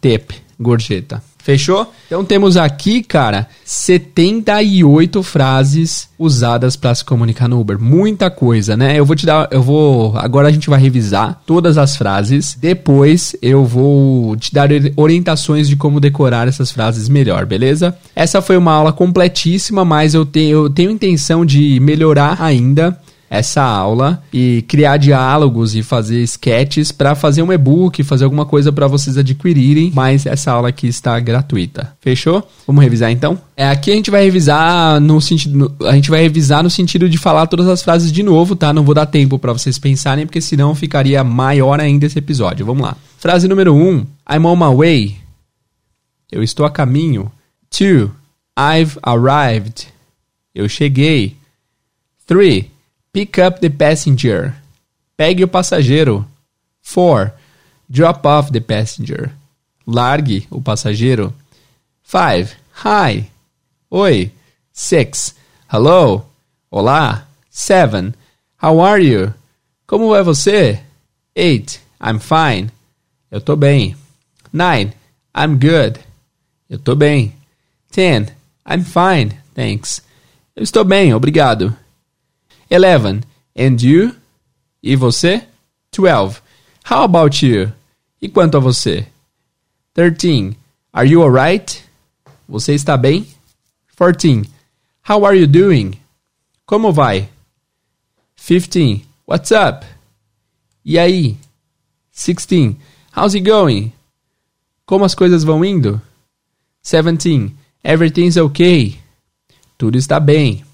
Tip, gorjeta. Fechou? Então temos aqui, cara, 78 frases usadas para se comunicar no Uber. Muita coisa, né? Eu vou te dar, eu vou, agora a gente vai revisar todas as frases. Depois eu vou te dar orientações de como decorar essas frases melhor, beleza? Essa foi uma aula completíssima, mas eu tenho, eu tenho intenção de melhorar ainda essa aula e criar diálogos e fazer sketches para fazer um e-book, fazer alguma coisa para vocês adquirirem, mas essa aula aqui está gratuita. Fechou? Vamos revisar então? É, aqui a gente vai revisar no sentido a gente vai revisar no sentido de falar todas as frases de novo, tá? Não vou dar tempo para vocês pensarem porque senão ficaria maior ainda esse episódio. Vamos lá. Frase número 1. Um, I'm on my way. Eu estou a caminho. 2. I've arrived. Eu cheguei. 3. Pick up the passenger. Pegue o passageiro. 4. Drop off the passenger. Largue o passageiro. 5. Hi. Oi. 6. Hello. Olá. 7. How are you? Como é você? 8. I'm fine. Eu tô bem. 9. I'm good. Eu tô bem. 10. I'm fine, thanks. Eu estou bem, obrigado. 11. And you? E você? 12. How about you? E quanto a você? 13. Are you alright? Você está bem? 14. How are you doing? Como vai? 15. What's up? E aí? 16. How's it going? Como as coisas vão indo? 17. Everything's okay. Tudo está bem.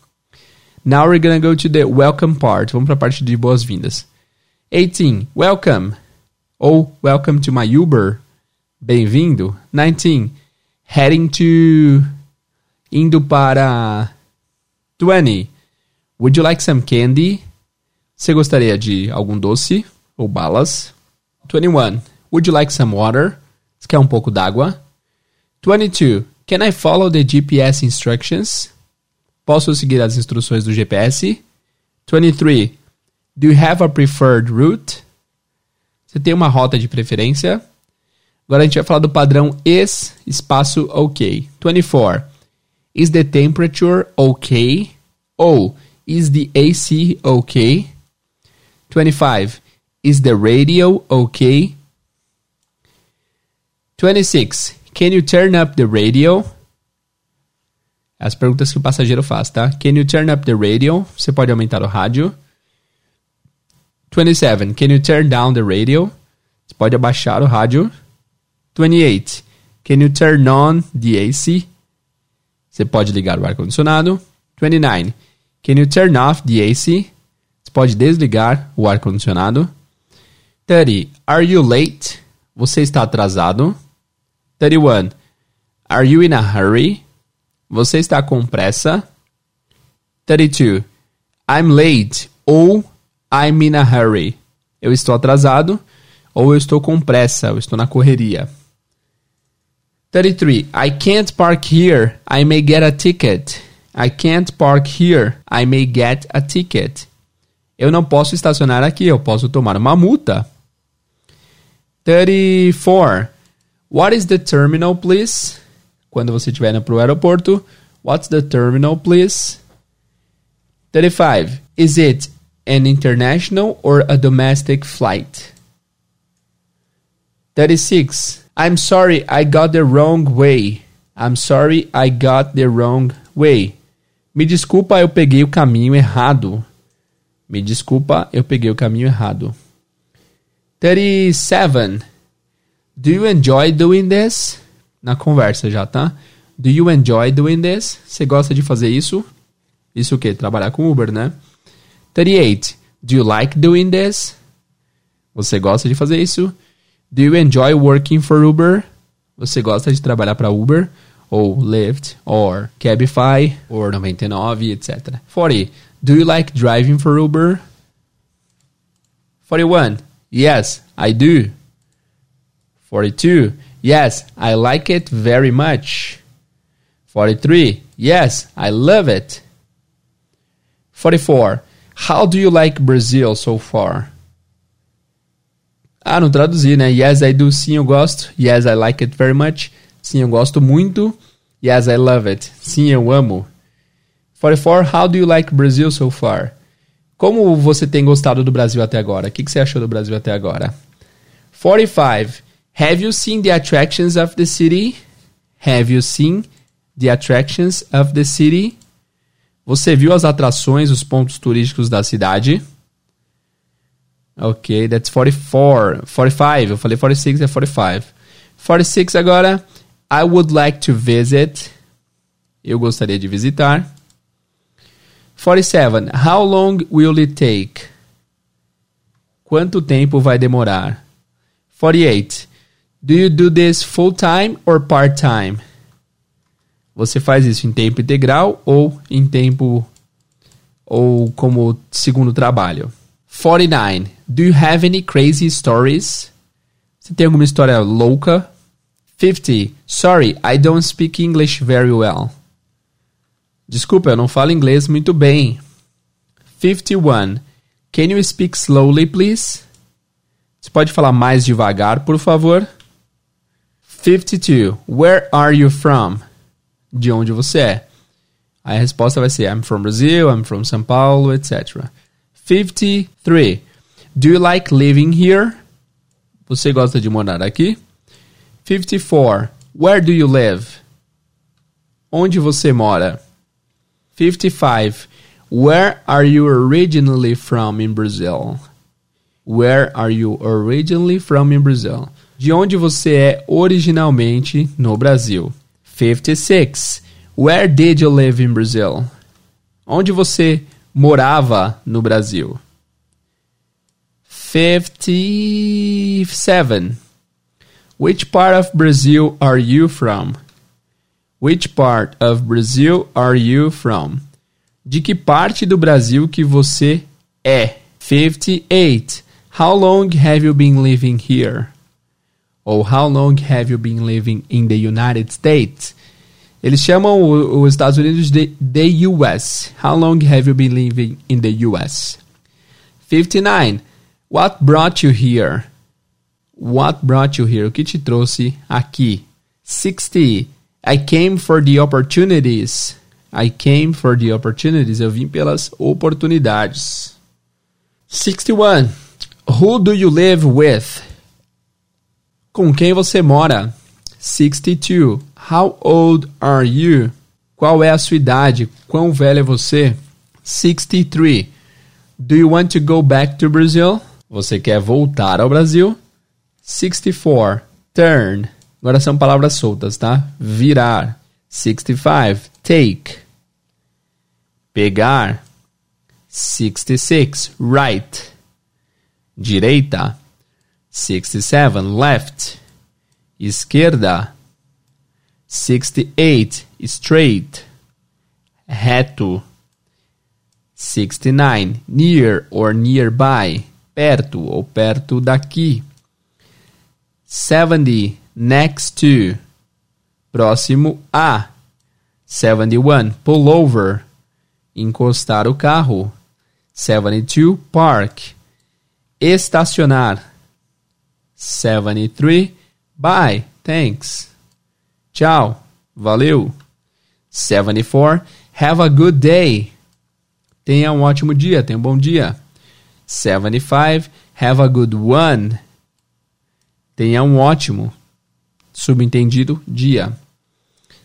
Now we're gonna go to the welcome part. Vamos para a parte de boas-vindas. 18. Welcome. Ou welcome to my Uber. Bem-vindo. 19. Heading to. Indo para. 20. Would you like some candy? Você gostaria de algum doce ou balas? 21. Would you like some water? Você quer um pouco d'água? 22. Can I follow the GPS instructions? Posso seguir as instruções do GPS? 23. Do you have a preferred route? Você tem uma rota de preferência? Agora a gente vai falar do padrão is espaço OK. 24. Is the temperature okay? Ou is the AC okay? 25. Is the radio okay? 26. Can you turn up the radio? As perguntas que o passageiro faz, tá? Can you turn up the radio? Você pode aumentar o rádio. 27. Can you turn down the radio? Você pode abaixar o rádio. 28. Can you turn on the AC? Você pode ligar o ar-condicionado. 29. Can you turn off the AC? Você pode desligar o ar-condicionado. 30. Are you late? Você está atrasado. 31. Are you in a hurry? Você está com pressa? 32. I'm late ou I'm in a hurry. Eu estou atrasado ou eu estou com pressa, eu estou na correria. 33. I can't park here. I may get a ticket. I can't park here. I may get a ticket. Eu não posso estacionar aqui, eu posso tomar uma multa. 34. What is the terminal, please? Quando você estiver indo para o aeroporto, what's the terminal, please? 35. Is it an international or a domestic flight? 36. I'm sorry, I got the wrong way. I'm sorry, I got the wrong way. Me desculpa, eu peguei o caminho errado. Me desculpa, eu peguei o caminho errado. 37. Do you enjoy doing this? Na conversa já, tá? Do you enjoy doing this? Você gosta de fazer isso? Isso o quê? Trabalhar com Uber, né? 38. Do you like doing this? Você gosta de fazer isso? Do you enjoy working for Uber? Você gosta de trabalhar para Uber? Ou Lyft, or Cabify, or 99, etc. 40. Do you like driving for Uber? 41. Yes, I do. 42. Yes, I like it very much. 43. Yes, I love it. 44. How do you like Brazil so far? Ah, não traduzi, né? Yes, I do. Sim, eu gosto. Yes, I like it very much. Sim, eu gosto muito. Yes, I love it. Sim, eu amo. 44. How do you like Brazil so far? Como você tem gostado do Brasil até agora? O que, que você achou do Brasil até agora? 45. Have you seen the attractions of the city? Have you seen the attractions of the city? Você viu as atrações, os pontos turísticos da cidade? Ok, that's 44. 45. Eu falei 46, é 45. 46 agora. I would like to visit. Eu gostaria de visitar. 47. How long will it take? Quanto tempo vai demorar? 48. Do you do this full time or part time? Você faz isso em tempo integral ou em tempo ou como segundo trabalho? 49. Do you have any crazy stories? Você tem alguma história louca? 50. Sorry, I don't speak English very well. Desculpa, eu não falo inglês muito bem. 51. Can you speak slowly, please? Você pode falar mais devagar, por favor? 52. Where are you from? De onde você é? A resposta vai ser I'm from Brazil, I'm from São Paulo, etc. 53. Do you like living here? Você gosta de morar aqui? 54. Where do you live? Onde você mora? 55. Where are you originally from in Brazil? Where are you originally from in Brazil? De onde você é originalmente no Brasil? 56. Where did you live in Brazil? Onde você morava no Brasil? 57. Which part of Brazil are you from? Which part of Brazil are you from? De que parte do Brasil que você é? 58. How long have you been living here? Ou how long have you been living in the United States? Eles chamam os Estados Unidos de the US. How long have you been living in the US? 59. What brought you here? What brought you here? O que te trouxe aqui? 60. I came for the opportunities. I came for the opportunities. Eu vim pelas oportunidades. 61. Who do you live with? Com quem você mora? 62. How old are you? Qual é a sua idade? Quão velho é você? 63. Do you want to go back to Brazil? Você quer voltar ao Brasil? 64. Turn. Agora são palavras soltas, tá? Virar. 65. Take. Pegar. 66. Right direita, 67 left, esquerda, 68 straight, reto, 69 near or nearby, perto ou perto daqui, 70 next to, próximo a, 71 pull over, encostar o carro, 72 park, estacionar. 73. Bye. Thanks. Tchau. Valeu. 74. Have a good day. Tenha um ótimo dia. Tenha um bom dia. 75. Have a good one. Tenha um ótimo. Subentendido dia.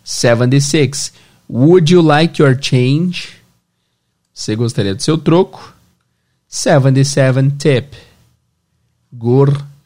76. Would you like your change? Você gostaria do seu troco? 77 Tip.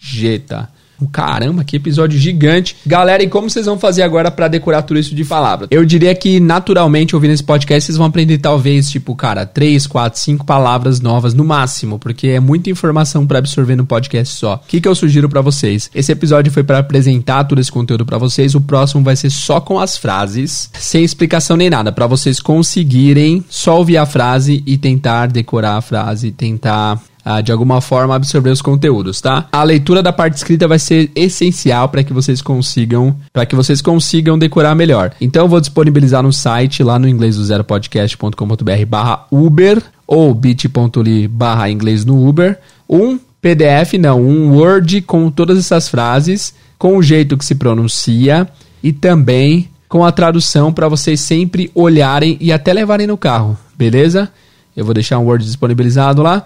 Gorjeta. Caramba, que episódio gigante. Galera, e como vocês vão fazer agora para decorar tudo isso de palavras? Eu diria que naturalmente ouvindo esse podcast vocês vão aprender talvez, tipo, cara, 3, 4, 5 palavras novas no máximo, porque é muita informação para absorver no podcast só. O que, que eu sugiro para vocês? Esse episódio foi para apresentar todo esse conteúdo para vocês, o próximo vai ser só com as frases, sem explicação nem nada, para vocês conseguirem só ouvir a frase e tentar decorar a frase, tentar ah, de alguma forma absorver os conteúdos, tá? A leitura da parte escrita vai ser essencial para que vocês consigam, para que vocês consigam decorar melhor. Então eu vou disponibilizar no site lá no inglês do zero podcast.com.br/uber ou bit.ly barra inglês no Uber, um PDF, não, um Word com todas essas frases, com o jeito que se pronuncia e também com a tradução para vocês sempre olharem e até levarem no carro, beleza? Eu vou deixar um Word disponibilizado lá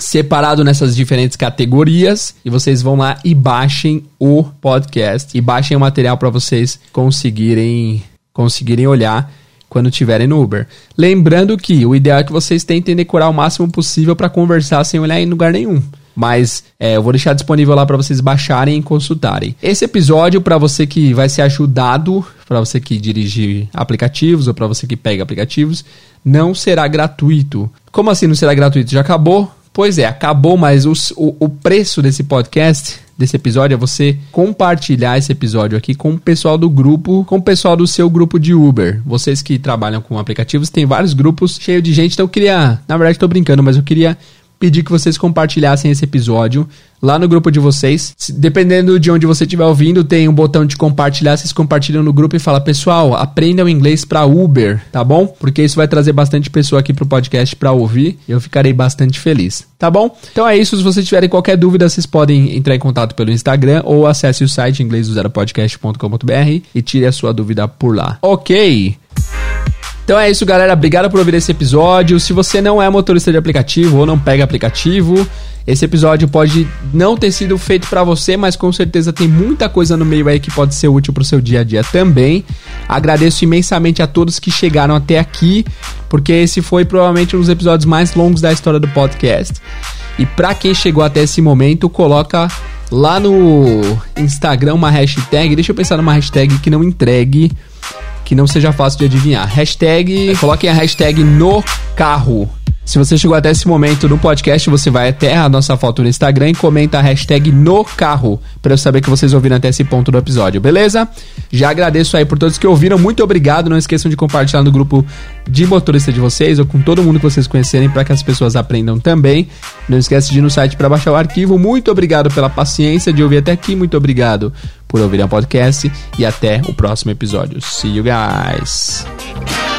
separado nessas diferentes categorias e vocês vão lá e baixem o podcast e baixem o material para vocês conseguirem conseguirem olhar quando estiverem no Uber. Lembrando que o ideal é que vocês tentem decorar o máximo possível para conversar sem olhar em lugar nenhum. Mas é, eu vou deixar disponível lá para vocês baixarem e consultarem. Esse episódio, para você que vai ser ajudado, para você que dirige aplicativos ou para você que pega aplicativos, não será gratuito. Como assim não será gratuito? Já acabou? Pois é, acabou, mas os, o, o preço desse podcast, desse episódio, é você compartilhar esse episódio aqui com o pessoal do grupo, com o pessoal do seu grupo de Uber. Vocês que trabalham com aplicativos, tem vários grupos cheios de gente, então eu queria, na verdade estou brincando, mas eu queria pedir que vocês compartilhassem esse episódio lá no grupo de vocês. Dependendo de onde você estiver ouvindo, tem um botão de compartilhar. Vocês compartilham no grupo e fala, pessoal, aprendam inglês para Uber, tá bom? Porque isso vai trazer bastante pessoa aqui pro podcast para ouvir. E eu ficarei bastante feliz, tá bom? Então é isso. Se vocês tiverem qualquer dúvida, vocês podem entrar em contato pelo Instagram ou acesse o site inglêsdozeropodcast.com.br e tire a sua dúvida por lá. Ok. Então é isso, galera. Obrigado por ouvir esse episódio. Se você não é motorista de aplicativo ou não pega aplicativo, esse episódio pode não ter sido feito para você, mas com certeza tem muita coisa no meio aí que pode ser útil para o seu dia a dia também. Agradeço imensamente a todos que chegaram até aqui, porque esse foi provavelmente um dos episódios mais longos da história do podcast. E para quem chegou até esse momento, coloca lá no Instagram uma hashtag. Deixa eu pensar numa hashtag que não entregue que não seja fácil de adivinhar. Hashtag, coloquem a hashtag no carro. Se você chegou até esse momento no podcast, você vai até a nossa foto no Instagram e comenta a hashtag no carro, para eu saber que vocês ouviram até esse ponto do episódio, beleza? Já agradeço aí por todos que ouviram, muito obrigado. Não esqueçam de compartilhar no grupo de motorista de vocês ou com todo mundo que vocês conhecerem para que as pessoas aprendam também. Não esquece de ir no site para baixar o arquivo. Muito obrigado pela paciência de ouvir até aqui, muito obrigado por ouvir o podcast e até o próximo episódio. See you guys!